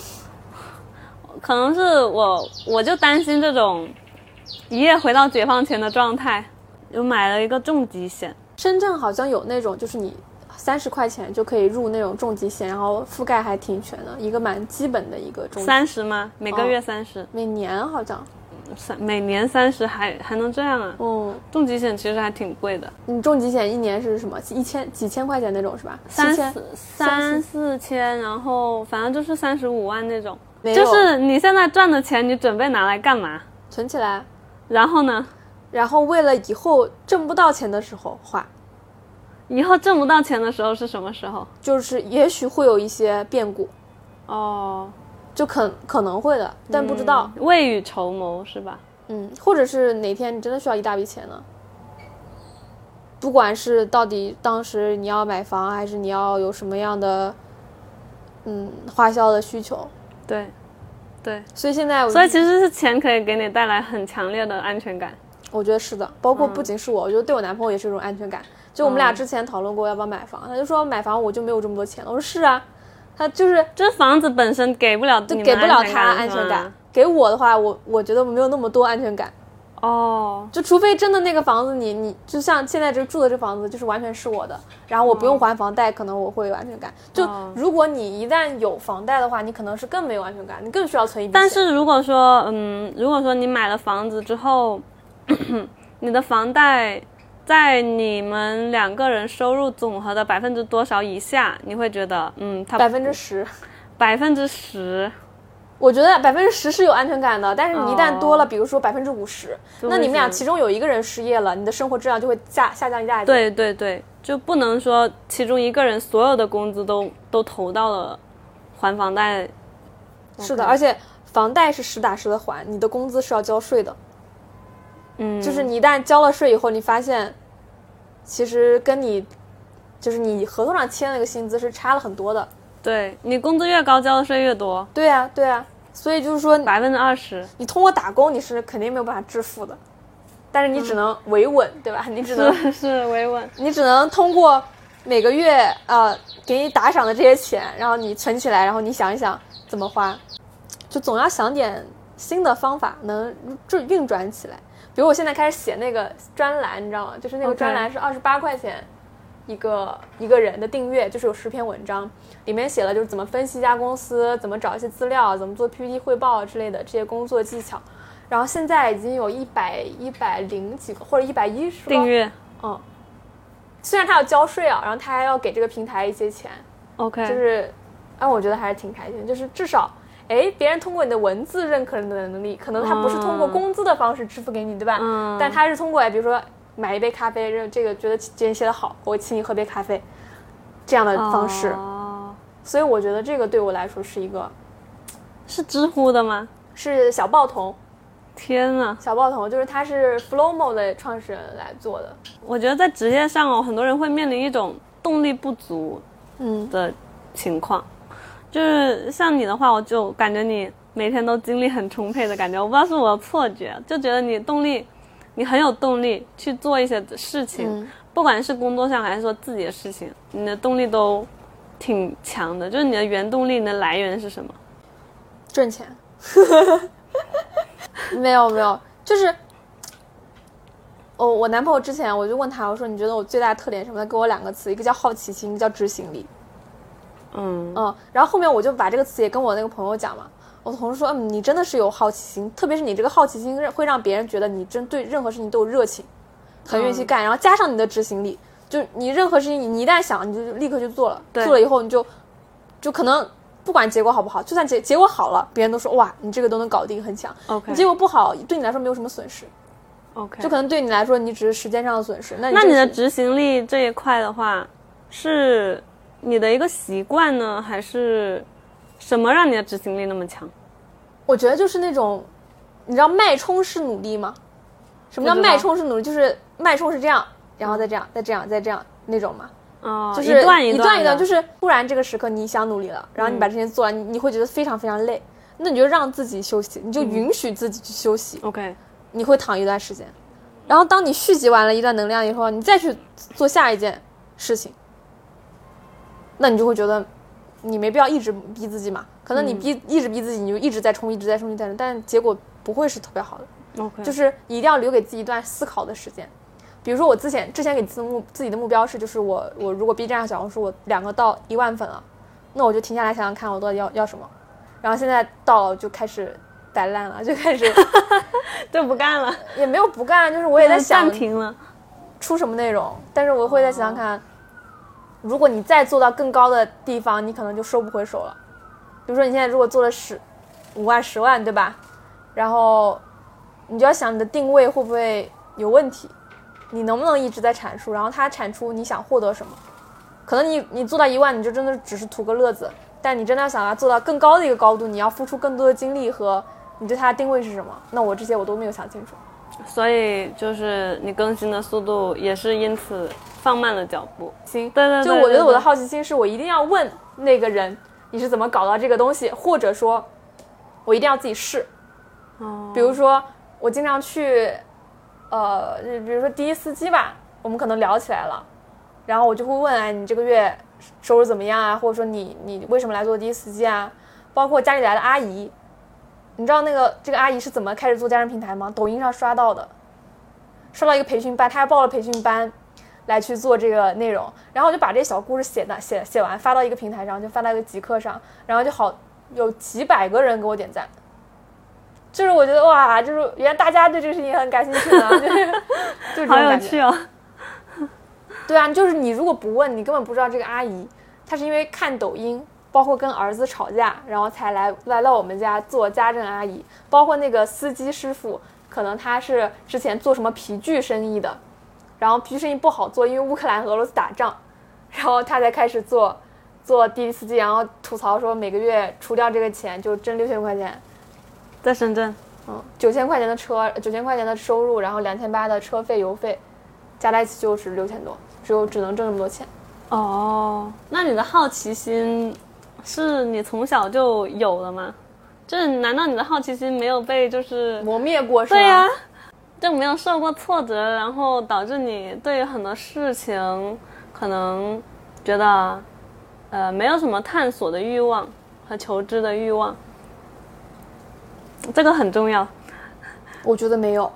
可能是我，我就担心这种一夜回到解放前的状态，就买了一个重疾险，深圳好像有那种，就是你三十块钱就可以入那种重疾险，然后覆盖还挺全的，一个蛮基本的一个重疾。三十吗？每个月三十、每年好像，三每年三十还还能这样啊？嗯，重疾险其实还挺贵的，你重疾险一年是什么？一千几千块钱那种是吧？三四三四千，然后反正就是三十五万那种。就是你现在赚的钱，你准备拿来干嘛？存起来，然后呢？然后为了以后挣不到钱的时候花，以后挣不到钱的时候是什么时候？就是也许会有一些变故，哦，就可可能会的，但不知道。嗯未雨绸缪是吧？嗯，或者是哪天你真的需要一大笔钱呢？不管是到底当时你要买房，还是你要有什么样的嗯花销的需求，对，对，所以现在我所以其实是钱可以给你带来很强烈的安全感。我觉得是的，包括不仅是我，我觉得对我男朋友也是一种安全感。就我们俩嗯之前讨论过要不要买房，他就说买房我就没有这么多钱了。我说是啊，他就是这房子本身给不了就给不了他安全感。给我的话，我我觉得我没有那么多安全感。哦，就除非真的那个房子你你就像现在这住的这房子就是完全是我的，然后我不用还房贷，可能我会有安全感。就哦如果你一旦有房贷的话，你可能是更没有安全感，你更需要存一笔。但是如果说，嗯，如果说你买了房子之后，你的房贷在你们两个人收入总和的百分之多少以下，你会觉得，嗯，他百分之十，百分之十，我觉得百分之十是有安全感的，但是你一旦多了，比如说百分之五十，那你们俩其中有一个人失业了，你的生活质量就会下下降一大截。对对对，就不能说其中一个人所有的工资都都投到了还房贷。是的，而且房贷是实打实的还，你的工资是要交税的。嗯，就是你一旦交了税以后，你发现，其实跟你，就是你合同上签那个薪资是差了很多的。对你工资越高，交的税越多，对啊，对啊，所以就是说，百分之二十。你通过打工你是肯定没有办法致富的，但是你只能维稳，对吧？你只能是是维稳，你只能通过每个月呃给你打赏的这些钱，然后你存起来，然后你想一想怎么花，就总要想点新的方法能运运转起来。比如我现在开始写那个专栏，你知道吗？就是那个专栏是二十八块钱一个一个人的订阅，就是有十篇文章，里面写了就是怎么分析一家公司，怎么找一些资料，怎么做 PPT 汇报之类的这些工作技巧。然后现在已经有一百一百零几个或者一百一十订阅嗯，虽然他要交税啊，然后他还要给这个平台一些钱，，OK，就是，啊，我觉得还是挺开心，就是至少，哎，别人通过你的文字认可你的能力，可能他不是通过嗯。工资的方式支付给你，对吧？嗯。但他是通过，哎，比如说买一杯咖啡，认这个觉得今天写的好，我请你喝杯咖啡，这样的方式，哦，所以我觉得这个对我来说是一个是知乎的吗？是小报童，天呐，小报童就是他是 Flowmo 的创始人来做的，我觉得在职业上哦，很多人会面临一种动力不足嗯，的情况。就是像你的话，我就感觉你每天都精力很充沛的感觉，我不知道是我的错觉，就觉得你动力，你很有动力去做一些事情，嗯不管是工作上还是说自己的事情，你的动力都挺强的。就是你的原动力，你的来源是什么？赚钱。没有没有，就是，哦，我男朋友之前我就问他，我说你觉得我最大的特点什么？他给我两个词，一个叫好奇心，一个叫执行力。嗯，嗯，然后后面我就把这个词也跟我那个朋友讲嘛。我同事说，嗯，你真的是有好奇心，特别是你这个好奇心会让别人觉得你真对任何事情都有热情，很愿意去干，然后加上你的执行力，就你任何事情你你一旦想，你就立刻就做了，对做了以后你就就可能不管结果好不好，就算结结果好了，别人都说哇，你这个都能搞定，很强。OK 你结果不好，对你来说没有什么损失，OK，就可能对你来说你只是时间上的损失。那你那你的执行力这一块的话，是你的一个习惯呢，还是什么让你的执行力那么强？我觉得就是那种，你知道脉冲式努力吗？什么叫脉冲式努力？就是脉冲是这样，然后再这样，再这样，再这样那种嘛。哦，就是一段一段的一段，就是突然这个时刻你想努力了，然后你把这些做完，你你会觉得非常非常累，那你就让自己休息，你就允许自己去休息，OK，你会躺一段时间，然后当你蓄积完了一段能量以后，你再去做下一件事情，那你就会觉得你没必要一直逼自己嘛，可能你逼、一直逼自己，你就一直在冲，一直在冲，一直在冲，但结果不会是特别好的。OK，就是是一定要留给自己一段思考的时间。比如说我之前之前给自己的目自己的目标是，就是我我如果 B 站和小红书我两个到一万粉了，那我就停下来想想看我到底要要什么。然后现在到了就开始摆烂了，就开始 就不干了，也没有不干，就是我也在想暂停了。出什么内容，但是我会再想想看，如果你再做到更高的地方，你可能就收不回手了。比如说你现在如果做了十五万、十万，对吧？然后你就要想你的定位会不会有问题，你能不能一直在产出，然后它产出你想获得什么？可能你你做到一万，你就真的只是图个乐子，但你真的要想要做到更高的一个高度，你要付出更多的精力和你对它的定位是什么？那我这些我都没有想清楚。所以就是你更新的速度也是因此放慢了脚步。行，对对对就我觉得我的好奇心是我一定要问那个人你是怎么搞到这个东西，或者说，我一定要自己试。哦，比如说我经常去，呃，比如说滴司机吧，我们可能聊起来了，然后我就会问，哎，你这个月收入怎么样啊？或者说你你为什么来做滴司机啊？包括家里来的阿姨，你知道那个这个阿姨是怎么开始做家人平台吗？抖音上刷到的，刷到一个培训班，她还报了培训班。来去做这个内容，然后我就把这些小故事写的写写完发到一个平台上，就发到一个极客上，然后就好有几百个人给我点赞，就是我觉得哇，就是原来大家对这个事情很感兴趣呢，就是就是这种好有趣哦。对啊，就是你如果不问，你根本不知道这个阿姨，她是因为看抖音，包括跟儿子吵架，然后才来来到我们家做家政阿姨。包括那个司机师傅，可能他是之前做什么皮具生意的，然后皮具生意不好做，因为乌克兰和俄罗斯打仗，然后他才开始做做滴滴司机，然后吐槽说每个月除掉这个钱就挣六千块钱，在深圳，嗯，九千块钱的车，九千块钱的收入，然后两千八的车费油费，加在一起就是六千多，只有只能挣这么多钱。哦，那你的好奇心是你从小就有了吗？就是难道你的好奇心没有被就是磨灭过是吗？对呀、就没有受过挫折，然后导致你对于很多事情可能觉得呃没有什么探索的欲望和求知的欲望，这个很重要。我觉得没有。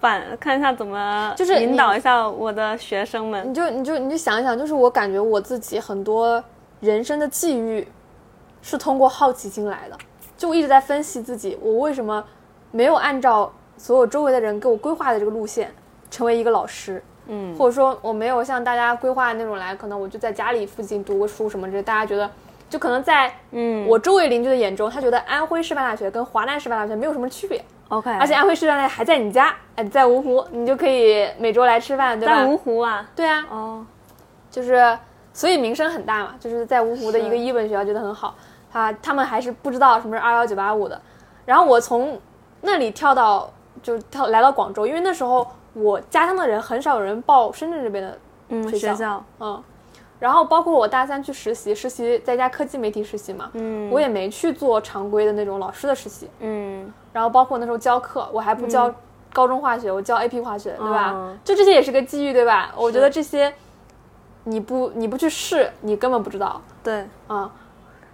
反看一下怎么就是引导一下我的学生们。你就你就你就想一想，就是我感觉我自己很多人生的际遇，是通过好奇心来的。就我一直在分析自己，我为什么没有按照所有周围的人给我规划的这个路线，成为一个老师，嗯，或者说我没有像大家规划的那种来，可能我就在家里附近读个书什么之类，大家觉得。就可能在嗯我周围邻居的眼中，他觉得安徽师范大学跟华南师范大学没有什么区别，OK，而且安徽师范大学还在你家，哎，在芜湖，你就可以每周来吃饭，对吧？在芜湖啊，对啊，哦，就是所以名声很大嘛，就是在芜湖的一个一本学校觉得很好，他他们还是不知道什么是二幺九八五的。然后我从那里跳到就跳来到广州，因为那时候我家乡的人很少有人报深圳这边的，嗯，学校。学校，嗯，然后包括我大三去实习，实习在一家科技媒体实习嘛，嗯，我也没去做常规的那种老师的实习，嗯，然后包括那时候教课，我还不教高中化学，我教 AP 化学，对吧？嗯。就这些也是个机遇，对吧？我觉得这些你不你不去试，你根本不知道对。啊、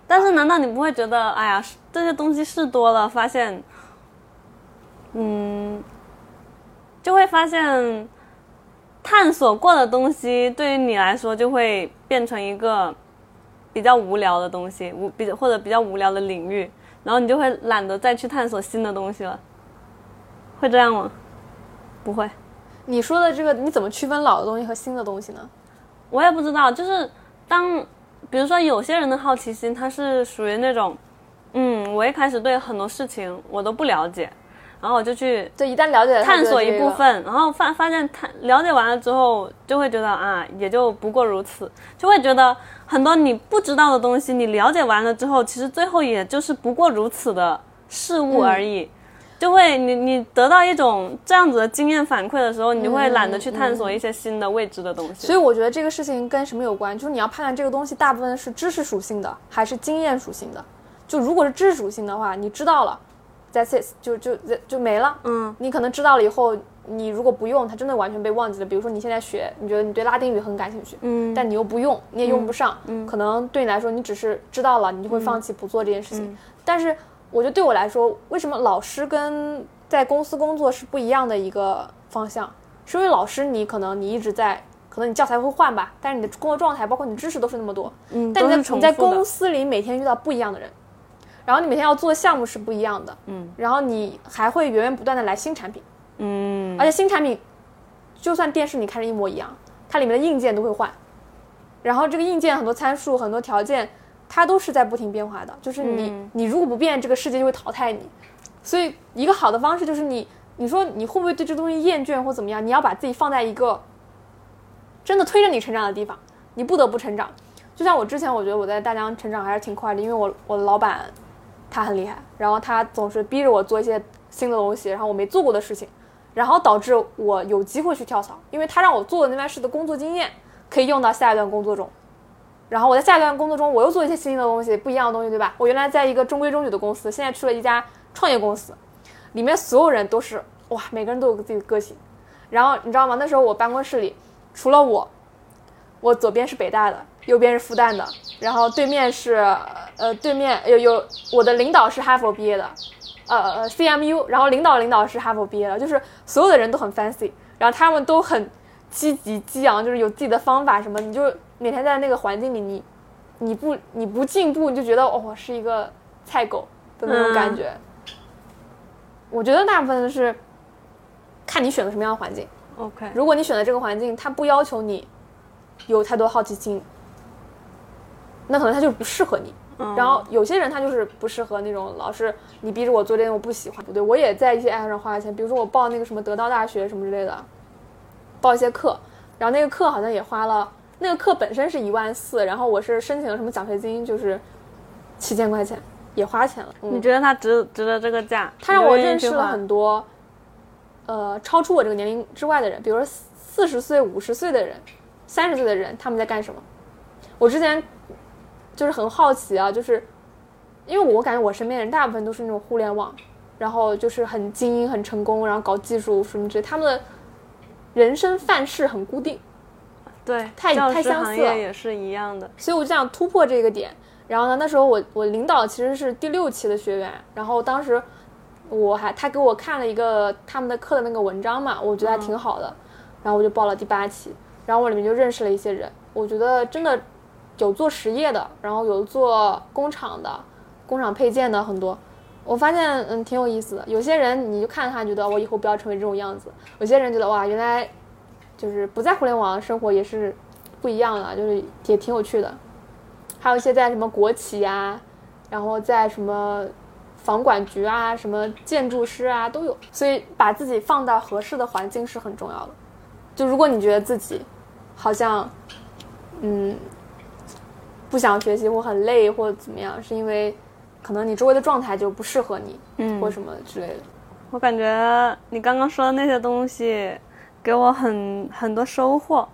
但是难道你不会觉得，哎呀，这些东西试多了，发现，嗯，就会发现，探索过的东西对于你来说就会变成一个比较无聊的东西，无比或者比较无聊的领域，然后你就会懒得再去探索新的东西了，会这样吗？不会。你说的这个，你怎么区分老的东西和新的东西呢？我也不知道，就是当比如说有些人的好奇心，他是属于那种，嗯，我一开始对很多事情我都不了解，然后我就去对，一旦了解探索一部，分，然后发发现探了解完了之后，就会觉得啊，也就不过如此，就会觉得很多你不知道的东西，你了解完了之后，其实最后也就是不过如此的事物而已。就会你你得到一种这样子的经验反馈的时候，你就会懒得去探索一些新的未知的东西。所以我觉得这个事情跟什么有关？就是你要判断这个东西大部分是知识属性的还是经验属性的。就如果是知识属性的话，你知道了，that's it，就就就没了。嗯，你可能知道了以后，你如果不用，它真的完全被忘记了。比如说你现在学，你觉得你对拉丁语很感兴趣，嗯但你又不用，你也用不上，嗯可能对你来说，你只是知道了，你就会放弃不做这件事情。但是我觉得对我来说，为什么老师跟在公司工作是不一样的一个方向？是因为老师你可能你一直在，可能你教材会换吧，但是你的工作状态包括你知识都是那么多，嗯，但你在你在公司里每天遇到不一样的人，然后你每天要做的项目是不一样的，嗯，然后你还会源源不断的来新产品，嗯而且新产品，就算电视你看着一模一样，它里面的硬件都会换，然后这个硬件很多参数、很多条件，它都是在不停变化的。就是你、嗯你如果不变，这个世界就会淘汰你。所以一个好的方式就是你，你说你会不会对这东西厌倦或怎么样？你要把自己放在一个真的推着你成长的地方，你不得不成长。就像我之前，我觉得我在大疆成长还是挺快的，因为我我的老板他很厉害，然后他总是逼着我做一些新的东西，然后我没做过的事情，然后导致我有机会去跳槽，因为他让我做的那段事的工作经验可以用到下一段工作中。然后我在下一段工作中，我又做一些新的东西，不一样的东西，对吧？我原来在一个中规中矩的公司，现在去了一家创业公司，里面所有人都是哇，每个人都有自己的个性。然后你知道吗？那时候我办公室里除了我，我左边是北大的，右边是复旦的，然后对面是呃对面有有我的领导是哈佛毕业的，呃呃 CMU，然后领导领导是哈佛毕业的，就是所有的人都很 fancy，然后他们都很积极激昂，就是有自己的方法什么，你就每天在那个环境里，你你不你不进步，你就觉得哦是一个菜狗的那种感觉。我觉得大部分是看你选择什么样的环境。，OK，如果你选择这个环境，它不要求你有太多好奇心，那可能它就不适合你。嗯然后有些人他就是不适合那种老是你逼着我做这件我不喜欢，不对，我也在一些爱好上花了钱，比如说我报那个什么得到大学什么之类的，报一些课，然后那个课好像也花了，那个课本身是一万四，然后我是申请了什么奖学金，就是七千块钱，也花钱了。嗯你觉得他值值得这个价？他让我认识了很多，呃，超出我这个年龄之外的人，比如说四十岁、五十岁的人、三十岁的人，他们在干什么？我之前就是很好奇啊，就是因为我感觉我身边的人大部分都是那种互联网，然后就是很精英、很成功，然后搞技术什么之类，他们的人生范式很固定。对，太太相似了也是一样的。所以我就想突破这个点。然后呢，那时候我我领导其实是第六期的学员，然后当时我还他给我看了一个他们的课的那个文章嘛，我觉得还挺好的，然后我就报了第八期，然后我里面就认识了一些人，我觉得真的有做实业的，然后有做工厂的，工厂配件的很多。我发现，嗯，挺有意思的。有些人你就看他，觉得我以后不要成为这种样子；有些人觉得哇，原来就是不在互联网生活也是不一样的，就是也挺有趣的。还有一些在什么国企啊，然后在什么房管局啊、什么建筑师啊都有。所以把自己放到合适的环境是很重要的。就如果你觉得自己好像嗯不想学习或很累或怎么样，是因为可能你周围的状态就不适合你，嗯或什么之类的。我感觉你刚刚说的那些东西，给我很很多收获。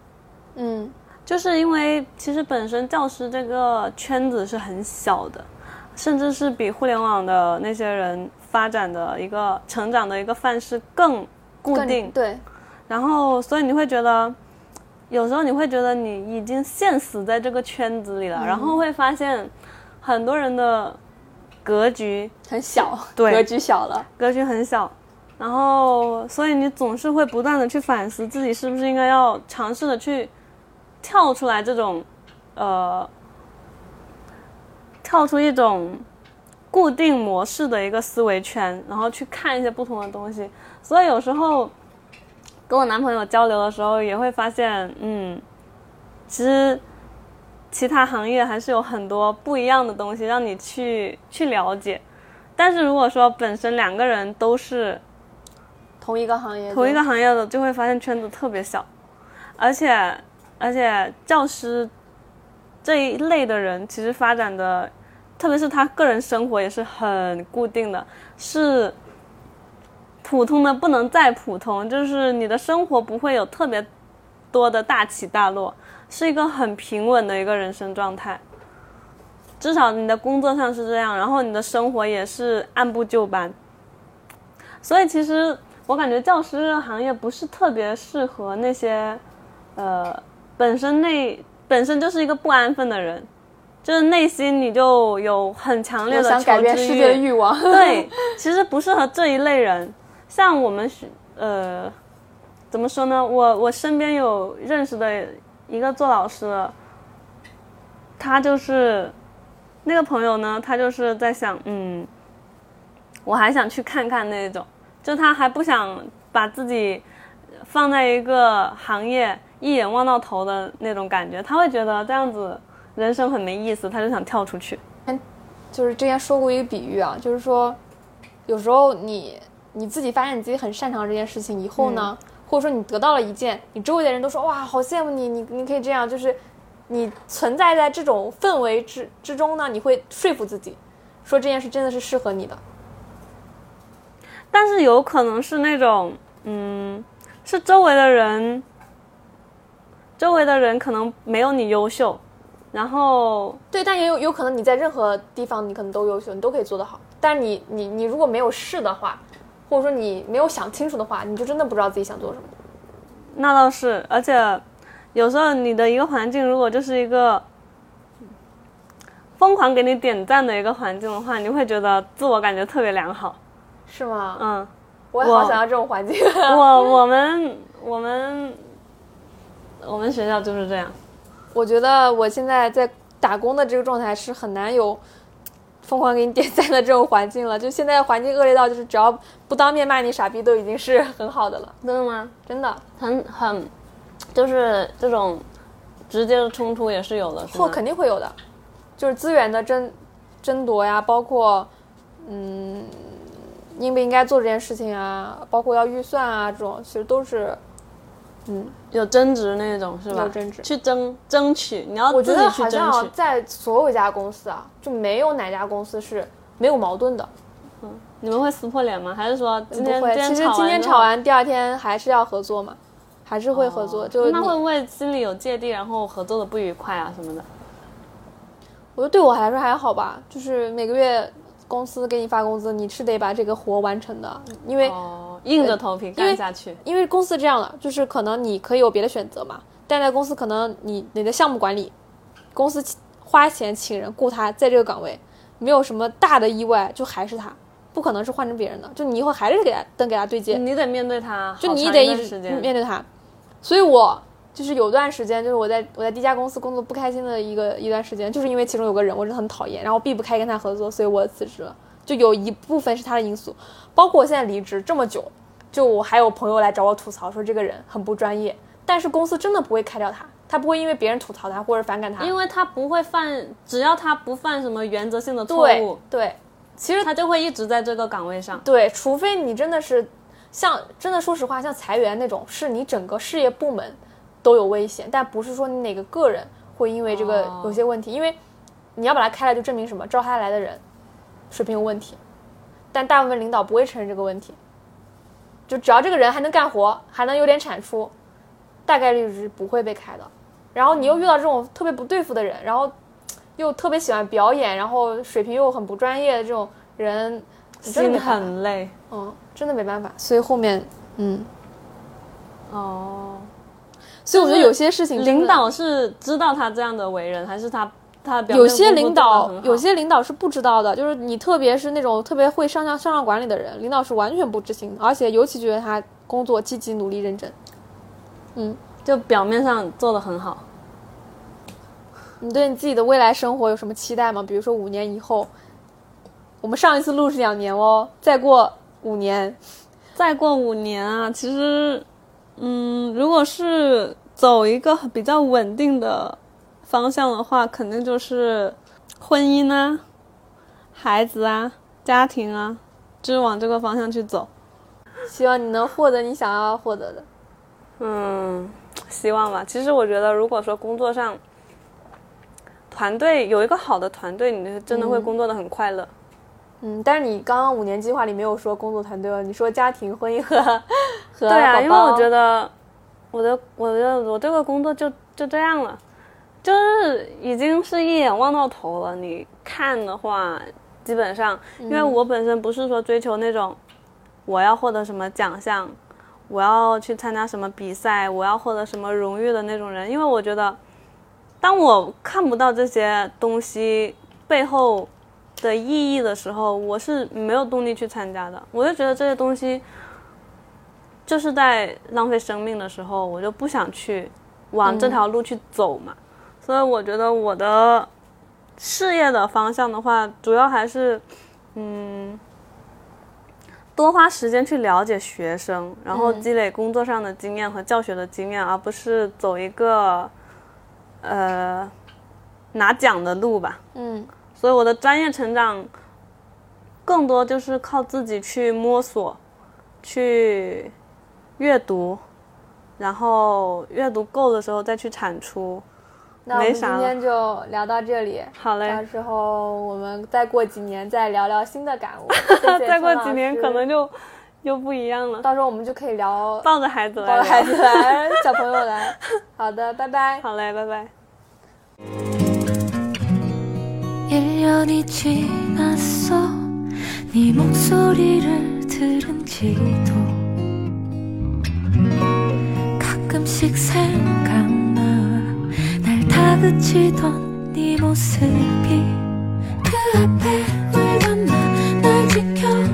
嗯就是因为其实本身教师这个圈子是很小的，甚至是比互联网的那些人发展的一个成长的一个范式更固定。对，然后，所以你会觉得，有时候你会觉得你已经陷死在这个圈子里了，然后会发现很多人的格局很小，对格局小了。格局很小，然后所以你总是会不断的去反思自己是不是应该要尝试的去跳出来这种，呃，跳出一种固定模式的一个思维圈，然后去看一些不同的东西。所以有时候跟我男朋友交流的时候，也会发现，嗯，其实其他行业还是有很多不一样的东西让你去去了解。但是如果说本身两个人都是同一个行业，同一个行业的，就会发现圈子特别小，而且而且教师这一类的人，其实发展的，特别是他个人生活也是很固定的，是普通的不能再普通，就是你的生活不会有特别多的大起大落，是一个很平稳的一个人生状态。至少你的工作上是这样，然后你的生活也是按部就班。所以其实我感觉教师这个行业不是特别适合那些，呃，本身内本身就是一个不安分的人，就是内心你就有很强烈的想改变世界的欲欲望。对，其实不适合这一类人。像我们学呃，怎么说呢？我我身边有认识的一个做老师的，他就是那个朋友呢，他就是在想，嗯，我还想去看看那种，就他还不想把自己放在一个行业一眼望到头的那种感觉，他会觉得这样子人生很没意思，他就想跳出去。就是之前说过一个比喻啊，就是说，有时候你你自己发现你自己很擅长这件事情以后呢，或者说你得到了一件，你周围的人都说哇，好羡慕你，你你可以这样，就是你存在在这种氛围之之中呢，你会说服自己，说这件事真的是适合你的。但是有可能是那种，嗯，是周围的人，周围的人可能没有你优秀，然后对，但也有有可能你在任何地方你可能都优秀，你都可以做得好。但是你你你如果没有试的话，或者说你没有想清楚的话，你就真的不知道自己想做什么。那倒是，而且有时候你的一个环境如果就是一个疯狂给你点赞的一个环境的话，你会觉得自我感觉特别良好。是吗？嗯，我也好想要这种环境。我 我们我们我们学校就是这样。我觉得我现在在打工的这个状态是很难有疯狂给你点赞的这种环境了。就现在环境恶劣到，就是只要不当面骂你傻逼，都已经是很好的了。真的吗？真的，很很，就是这种直接的冲突也是有的，是或？肯定会有的，就是资源的争争夺呀，包括嗯应不应该做这件事情啊，包括要预算啊这种，其实都是嗯，有争执那种是吧？有争执去争争取，你要我觉得好像。在所有家公司啊，就没有哪家公司是没有矛盾的。嗯你们会撕破脸吗？还是说今天不会，其实今天吵完，第二天还是要合作嘛，还是会合作。就会不会心里有芥蒂，然后合作的不愉快啊什么的？我觉得对我来说还好吧，就是每个月公司给你发工资，你是得把这个活完成的，因为、哦，硬着头皮干下去。因为公司这样的，就是可能你可以有别的选择嘛，但在公司可能你你的项目管理，公司花钱请人雇他在这个岗位，没有什么大的意外，就还是他，不可能是换成别人的，就你以后还是给他等给他对接，你得面对他，就你得一直面对他。所以我就是有段时间，就是我在我在第一家公司工作不开心的一个一段时间，就是因为其中有个人我真的很讨厌，然后避不开跟他合作，所以我辞职了。就有一部分是他的因素，包括我现在离职这么久，就我还有朋友来找我吐槽说这个人很不专业，但是公司真的不会开掉他，他不会因为别人吐槽他或者反感他，因为他不会犯，只要他不犯什么原则性的错误，对，其实他就会一直在这个岗位上。对，除非你真的是像真的说实话，像裁员那种，是你整个事业部门都有危险，但不是说你哪个个人会因为这个哦有些问题，因为你要把他开了，就证明什么？招他来的人水平有问题，但大部分领导不会承认这个问题，就只要这个人还能干活，还能有点产出，大概率是不会被开的。然后你又遇到这种特别不对付的人，然后又特别喜欢表演，然后水平又很不专业的这种人，你真的很累。嗯，真的没办法，所以后面，嗯，哦。所以我觉得有些事情领导是知道他这样的为人，还是他他有些领导有些领导是不知道的，就是你特别是那种特别会上项向上管理的人，领导是完全不知情的，而且尤其觉得他工作积极努力认真。嗯就表面上做的很好，你对你自己的未来生活有什么期待吗？比如说五年以后，我们上一次录是两年哦，再过五年，再过五年啊，其实，嗯，如果是走一个比较稳定的方向的话，肯定就是婚姻啊、孩子啊、家庭啊，就是往这个方向去走。希望你能获得你想要获得的。嗯，希望吧。其实我觉得，如果说工作上团队有一个好的团队，你真的会工作的很快乐。嗯，但是你刚刚五年计划里没有说工作团队哦，你说家庭、婚姻和和对啊，因为我觉得得我的我的我这个工作就就这样了，就是已经是一眼望到头了。你看的话，基本上，因为我本身不是说追求那种我要获得什么奖项，我要去参加什么比赛，我要获得什么荣誉的那种人，因为我觉得，当我看不到这些东西背后的意义的时候，我是没有动力去参加的。我就觉得这些东西就是在浪费生命的时候，我就不想去往这条路去走嘛。所以我觉得我的事业的方向的话，主要还是嗯。多花时间去了解学生，然后积累工作上的经验和教学的经验，而不是走一个，呃，拿奖的路吧。嗯，所以我的专业成长，更多就是靠自己去摸索，去阅读，然后阅读够的时候再去产出。那我们今天就聊到这里，好嘞。到时候我们再过几年再聊聊新的感悟。再过几年可能就又不一样了。到时候我们就可以聊抱着孩子来，抱着孩 子来，小朋友来。好的，拜拜。好嘞，拜拜。날 다그치던 네 모습이 그 앞에 울던 나날 지켜